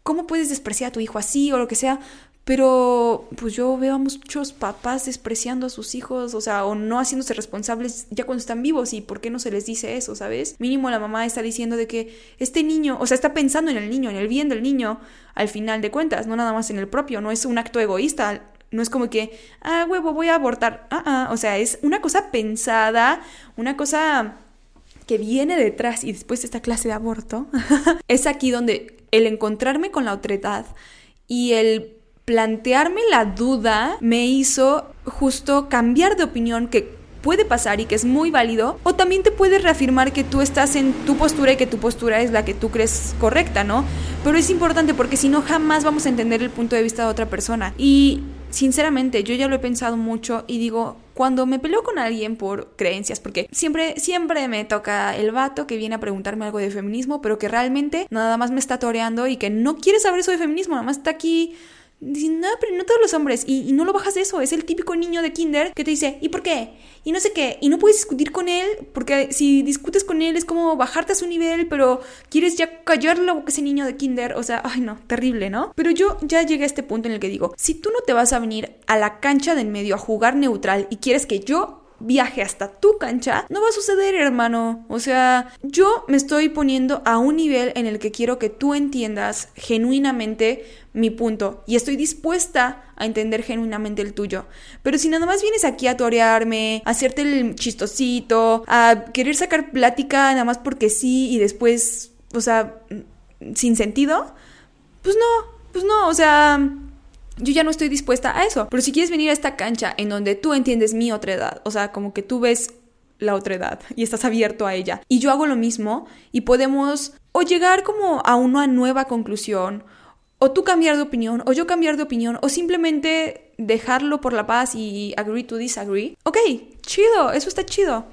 ¿cómo puedes despreciar a tu hijo así o lo que sea? Pero pues yo veo a muchos papás despreciando a sus hijos, o sea, o no haciéndose responsables ya cuando están vivos y por qué no se les dice eso, ¿sabes? Mínimo la mamá está diciendo de que este niño, o sea, está pensando en el niño, en el bien del niño, al final de cuentas, no nada más en el propio, no es un acto egoísta, no es como que, ah, huevo, voy a abortar, ah, ah, o sea, es una cosa pensada, una cosa que viene detrás y después de esta clase de aborto, es aquí donde el encontrarme con la otredad y el plantearme la duda me hizo justo cambiar de opinión que puede pasar y que es muy válido, o también te puede reafirmar que tú estás en tu postura y que tu postura es la que tú crees correcta, ¿no? Pero es importante porque si no jamás vamos a entender el punto de vista de otra persona. Y sinceramente, yo ya lo he pensado mucho y digo, cuando me peleo con alguien por creencias, porque siempre, siempre me toca el vato que viene a preguntarme algo de feminismo, pero que realmente nada más me está toreando y que no quiere saber eso de feminismo, nada más está aquí Dice, no, pero no todos los hombres. Y, no lo bajas de eso. Es el típico niño de kinder que te dice, ¿y por qué? Y no sé qué. Y no puedes discutir con él porque si discutes con él es como bajarte a su nivel, pero quieres ya callarlo que ese niño de kinder. O sea, ay no, terrible, ¿no? Pero yo ya llegué a este punto en el que digo, si tú no te vas a venir a la cancha del medio a jugar neutral y quieres que yo viaje hasta tu cancha, no va a suceder, hermano. O sea, yo me estoy poniendo a un nivel en el que quiero que tú entiendas genuinamente mi punto y estoy dispuesta a entender genuinamente el tuyo. Pero si nada más vienes aquí a torearme, a hacerte el chistosito, a querer sacar plática nada más porque sí y después, o sea, sin sentido, pues no, pues no, o sea, yo ya no estoy dispuesta a eso. Pero si quieres venir a esta cancha en donde tú entiendes mi otra edad, o sea, como que tú ves la otra edad y estás abierto a ella, y yo hago lo mismo y podemos o llegar como a una nueva conclusión, o tú cambiar de opinión, o yo cambiar de opinión, o simplemente dejarlo por la paz y agree to disagree. Ok, chido, eso está chido.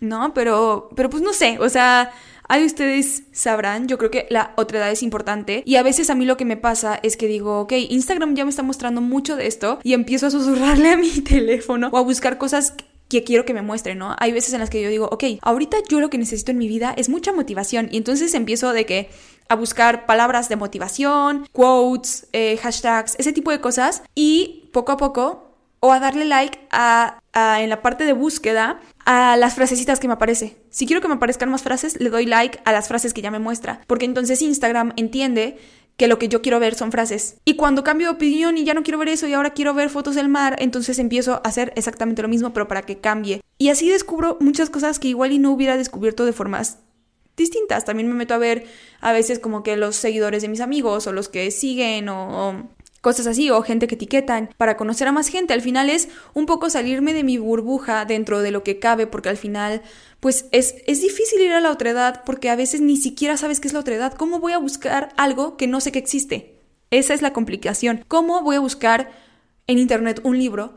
No, pero, pero pues no sé, o sea, Ahí ustedes sabrán, yo creo que la otra edad es importante. Y a veces a mí lo que me pasa es que digo, ok, Instagram ya me está mostrando mucho de esto y empiezo a susurrarle a mi teléfono o a buscar cosas que quiero que me muestre, ¿no? Hay veces en las que yo digo, ok, ahorita yo lo que necesito en mi vida es mucha motivación. Y entonces empiezo de que a buscar palabras de motivación, quotes, eh, hashtags, ese tipo de cosas. Y poco a poco o a darle like a, en la parte de búsqueda a las frasecitas que me aparece. Si quiero que me aparezcan más frases, le doy like a las frases que ya me muestra, porque entonces Instagram entiende que lo que yo quiero ver son frases. Y cuando cambio de opinión y ya no quiero ver eso y ahora quiero ver fotos del mar, entonces empiezo a hacer exactamente lo mismo, pero para que cambie. Y así descubro muchas cosas que igual y no hubiera descubierto de formas distintas. También me meto a ver a veces como que los seguidores de mis amigos o los que siguen o, cosas así o gente que etiquetan para conocer a más gente. Al final es un poco salirme de mi burbuja dentro de lo que cabe porque al final pues es, es difícil ir a la otredad porque a veces ni siquiera sabes qué es la otredad. ¿Cómo voy a buscar algo que no sé que existe? Esa es la complicación. ¿Cómo voy a buscar en internet un libro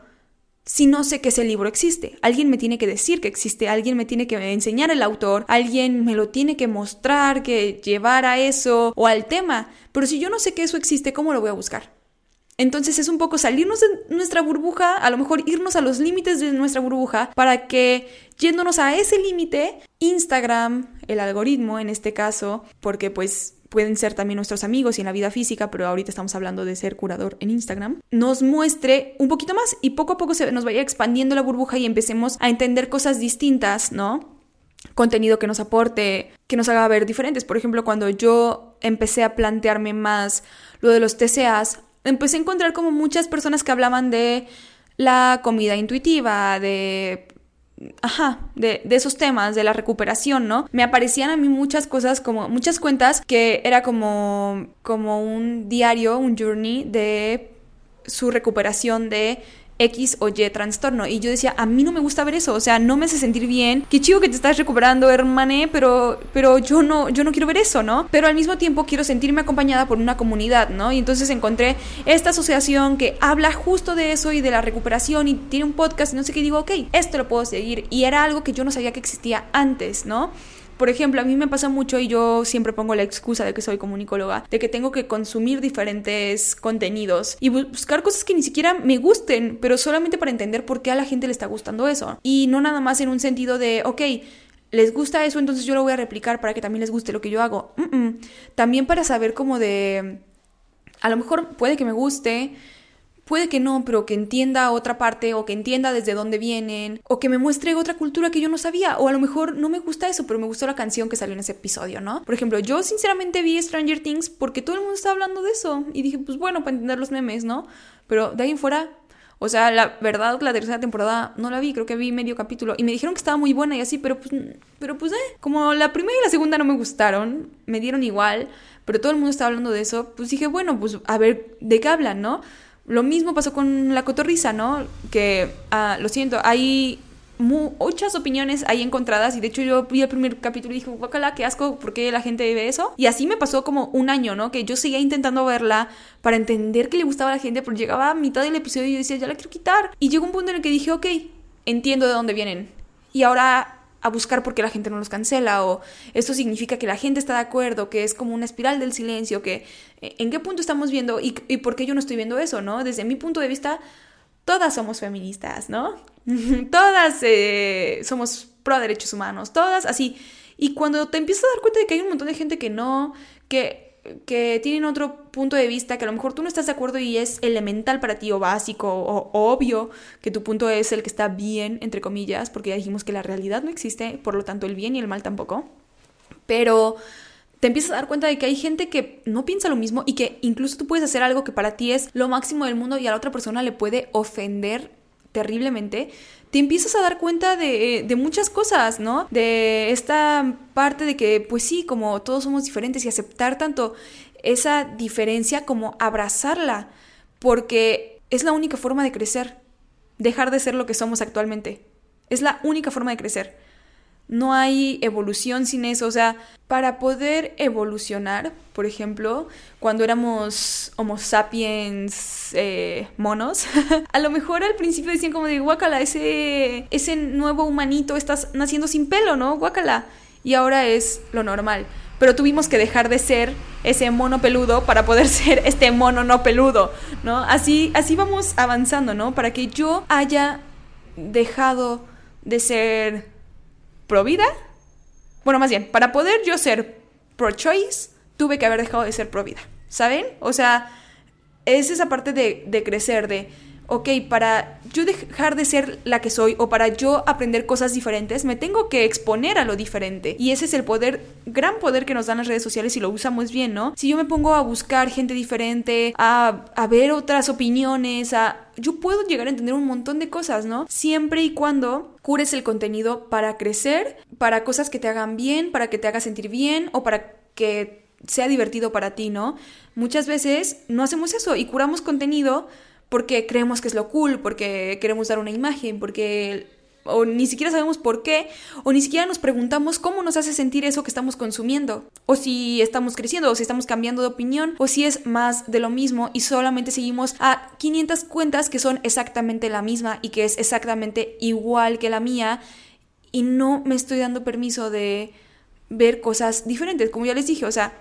si no sé que ese libro existe? Alguien me tiene que decir que existe, alguien me tiene que enseñar el autor, alguien me lo tiene que mostrar, que llevar a eso o al tema. Pero si yo no sé que eso existe, ¿cómo lo voy a buscar? Entonces es un poco salirnos de nuestra burbuja, a lo mejor irnos a los límites de nuestra burbuja para que yéndonos a ese límite, Instagram, el algoritmo en este caso, porque pues pueden ser también nuestros amigos y en la vida física, pero ahorita estamos hablando de ser curador en Instagram, nos muestre un poquito más y poco a poco se nos vaya expandiendo la burbuja y empecemos a entender cosas distintas, ¿no? contenido que nos aporte, que nos haga ver diferentes. Por ejemplo, cuando yo empecé a plantearme más lo de los TCAs, empecé a encontrar como muchas personas que hablaban de la comida intuitiva, de... Ajá, de, de, esos temas, de la recuperación, ¿no? Me aparecían a mí muchas cosas, como muchas cuentas que era como, como un diario, un journey de su recuperación de X o Y trastorno. Y yo decía, a mí no me gusta ver eso, o sea, no me hace sentir bien. Qué chido que te estás recuperando, hermane, pero, pero yo, no, yo no quiero ver eso, ¿no? Pero al mismo tiempo quiero sentirme acompañada por una comunidad, ¿no? Y entonces encontré esta asociación que habla justo de eso y de la recuperación y tiene un podcast y no sé qué, digo, ok, esto lo puedo seguir. Y era algo que yo no sabía que existía antes, ¿no? Por ejemplo, a mí me pasa mucho y yo siempre pongo la excusa de que soy comunicóloga, de que tengo que consumir diferentes contenidos y buscar cosas que ni siquiera me gusten, pero solamente para entender por qué a la gente le está gustando eso. Y no nada más en un sentido de, ok, les gusta eso, entonces yo lo voy a replicar para que también les guste lo que yo hago. También para saber cómo de... A lo mejor puede que me guste, Puede que no, pero que entienda otra parte o que entienda desde dónde vienen o que me muestre otra cultura que yo no sabía o a lo mejor no me gusta eso, pero me gustó la canción que salió en ese episodio, ¿no? Por ejemplo, yo sinceramente vi Stranger Things porque todo el mundo está hablando de eso y dije, pues bueno, para entender los memes, ¿no? Pero de ahí en fuera o sea, la verdad, la tercera temporada no la vi, creo que vi medio capítulo. Y me dijeron que estaba muy buena y así, pero pues, pero pues, eh, como la primera y la segunda no me gustaron, me dieron igual, pero todo el mundo estaba hablando de eso, pues dije, bueno, pues a ver de qué hablan, ¿no? Lo mismo pasó con la cotorriza, ¿no? Que, ah, lo siento, hay muchas opiniones ahí encontradas y de hecho yo vi el primer capítulo y dije, guacala, qué asco, ¿por qué la gente ve eso? Y así me pasó como un año, ¿no? Que yo seguía intentando verla para entender que le gustaba a la gente, pero llegaba a mitad del episodio y yo decía, ya la quiero quitar. Y llegó un punto en el que dije, ok, entiendo de dónde vienen. Y ahora a buscar por qué la gente no los cancela o esto significa que la gente está de acuerdo, que es como una espiral del silencio, que eh, en qué punto estamos viendo y, por qué yo no estoy viendo eso, ¿no? Desde mi punto de vista, todas somos feministas, ¿no? todas eh, somos pro derechos humanos, todas así. Y cuando te empiezas a dar cuenta de que hay un montón de gente que no, que que tienen otro punto de vista, que a lo mejor tú no estás de acuerdo y es elemental para ti o básico o, obvio que tu punto es el que está bien, entre comillas, porque ya dijimos que la realidad no existe, por lo tanto el bien y el mal tampoco. Pero te empiezas a dar cuenta de que hay gente que no piensa lo mismo y que incluso tú puedes hacer algo que para ti es lo máximo del mundo y a la otra persona le puede ofender terriblemente, te empiezas a dar cuenta de, de, muchas cosas, ¿no? De esta parte de que, pues sí, como todos somos diferentes y aceptar tanto esa diferencia como abrazarla, porque es la única forma de crecer, dejar de ser lo que somos actualmente. Es la única forma de crecer. No hay evolución sin eso. O sea, para poder evolucionar, por ejemplo, cuando éramos Homo sapiens eh, monos, a lo mejor al principio decían como de guacala, ese, ese nuevo humanito estás naciendo sin pelo, ¿no? Guacala. Y ahora es lo normal. Pero tuvimos que dejar de ser ese mono peludo para poder ser este mono no peludo, ¿no? Así, así vamos avanzando, ¿no? Para que yo haya dejado de ser pro vida. Bueno, más bien, para poder yo ser pro choice, tuve que haber dejado de ser pro vida. ¿Saben? O sea, es esa parte de, de crecer, de, ok, para yo dejar de ser la que soy o para yo aprender cosas diferentes, me tengo que exponer a lo diferente. Y ese es el poder, gran poder que nos dan las redes sociales y lo usamos bien, ¿no? Si yo me pongo a buscar gente diferente, a, a ver otras opiniones, a... Yo puedo llegar a entender un montón de cosas, ¿no? Siempre y cuando cures el contenido para crecer, para cosas que te hagan bien, para que te haga sentir bien o para que sea divertido para ti, ¿no? Muchas veces no hacemos eso y curamos contenido porque creemos que es lo cool, porque queremos dar una imagen, porque o ni siquiera sabemos por qué, o ni siquiera nos preguntamos cómo nos hace sentir eso que estamos consumiendo, o si estamos creciendo, o si estamos cambiando de opinión, o si es más de lo mismo y solamente seguimos a 500 cuentas que son exactamente la misma y que es exactamente igual que la mía y no me estoy dando permiso de ver cosas diferentes, como ya les dije, o sea,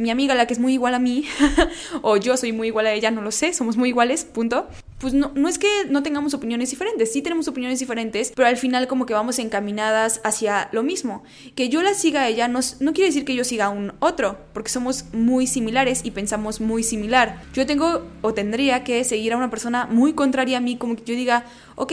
mi amiga, la que es muy igual a mí, o yo soy muy igual a ella, no lo sé, somos muy iguales, punto. Pues no, no es que no tengamos opiniones diferentes, sí tenemos opiniones diferentes, pero al final como que vamos encaminadas hacia lo mismo. Que yo la siga a ella no, no quiere decir que yo siga a un otro, porque somos muy similares y pensamos muy similar. Yo tengo o tendría que seguir a una persona muy contraria a mí, como que yo diga, ok,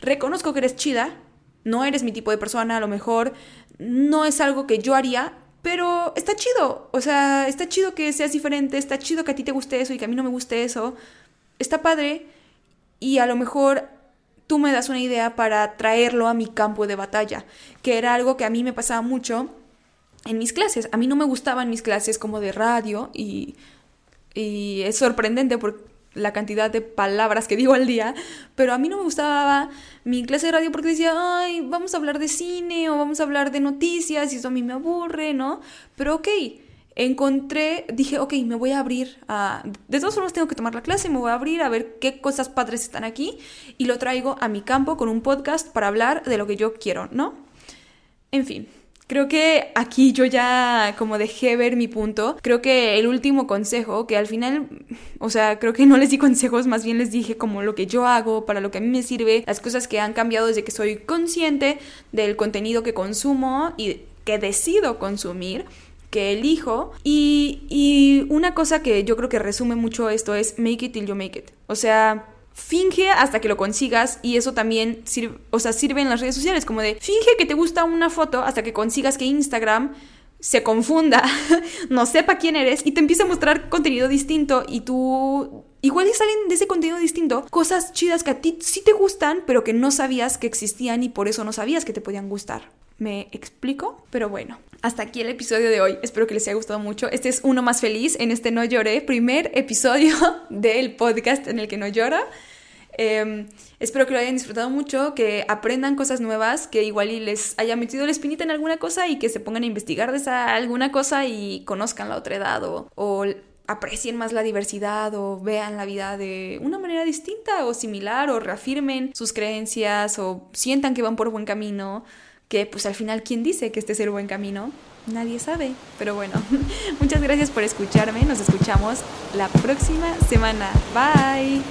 reconozco que eres chida, no eres mi tipo de persona, a lo mejor no es algo que yo haría, pero está chido, o sea, está chido que seas diferente, está chido que a ti te guste eso y que a mí no me guste eso. Está padre y a lo mejor tú me das una idea para traerlo a mi campo de batalla, que era algo que a mí me pasaba mucho en mis clases. A mí no me gustaban mis clases como de radio y, y es sorprendente porque la cantidad de palabras que digo al día, pero a mí no me gustaba mi clase de radio porque decía, ay, vamos a hablar de cine o vamos a hablar de noticias y eso a mí me aburre, ¿no? Pero ok, encontré, dije, ok, me voy a abrir a... De todas formas tengo que tomar la clase, me voy a abrir a ver qué cosas padres están aquí y lo traigo a mi campo con un podcast para hablar de lo que yo quiero, ¿no? En fin, Creo que aquí yo ya como dejé ver mi punto. Creo que el último consejo, que al final, o sea, creo que no les di consejos, más bien les dije como lo que yo hago, para lo que a mí me sirve, las cosas que han cambiado desde que soy consciente del contenido que consumo y que decido consumir que elijo. Y, y una cosa que yo creo que resume mucho esto es make it till you make it. O sea, finge hasta que lo consigas y eso también sirve, o sea, sirve en las redes sociales, como de finge que te gusta una foto hasta que consigas que Instagram se confunda, no sepa quién eres y te empiece a mostrar contenido distinto y tú igual y salen de ese contenido distinto cosas chidas que a ti sí te gustan, pero que no sabías que existían y por eso no sabías que te podían gustar. ¿Me explico? Pero bueno, hasta aquí el episodio de hoy. Espero que les haya gustado mucho. Este es uno más feliz en este No Lloré, primer episodio del podcast en el que no llora. Em, espero que lo hayan disfrutado mucho, que aprendan cosas nuevas, que igual y les haya metido la espinita en alguna cosa y que se pongan a investigar de esa alguna cosa y conozcan la otra edad o, o aprecien más la diversidad o vean la vida de una manera distinta o similar o reafirmen sus creencias o sientan que van por buen camino que pues al final, ¿quién dice que este es el buen camino? Nadie sabe. Pero bueno, muchas gracias por escucharme. Nos escuchamos la próxima semana. Bye.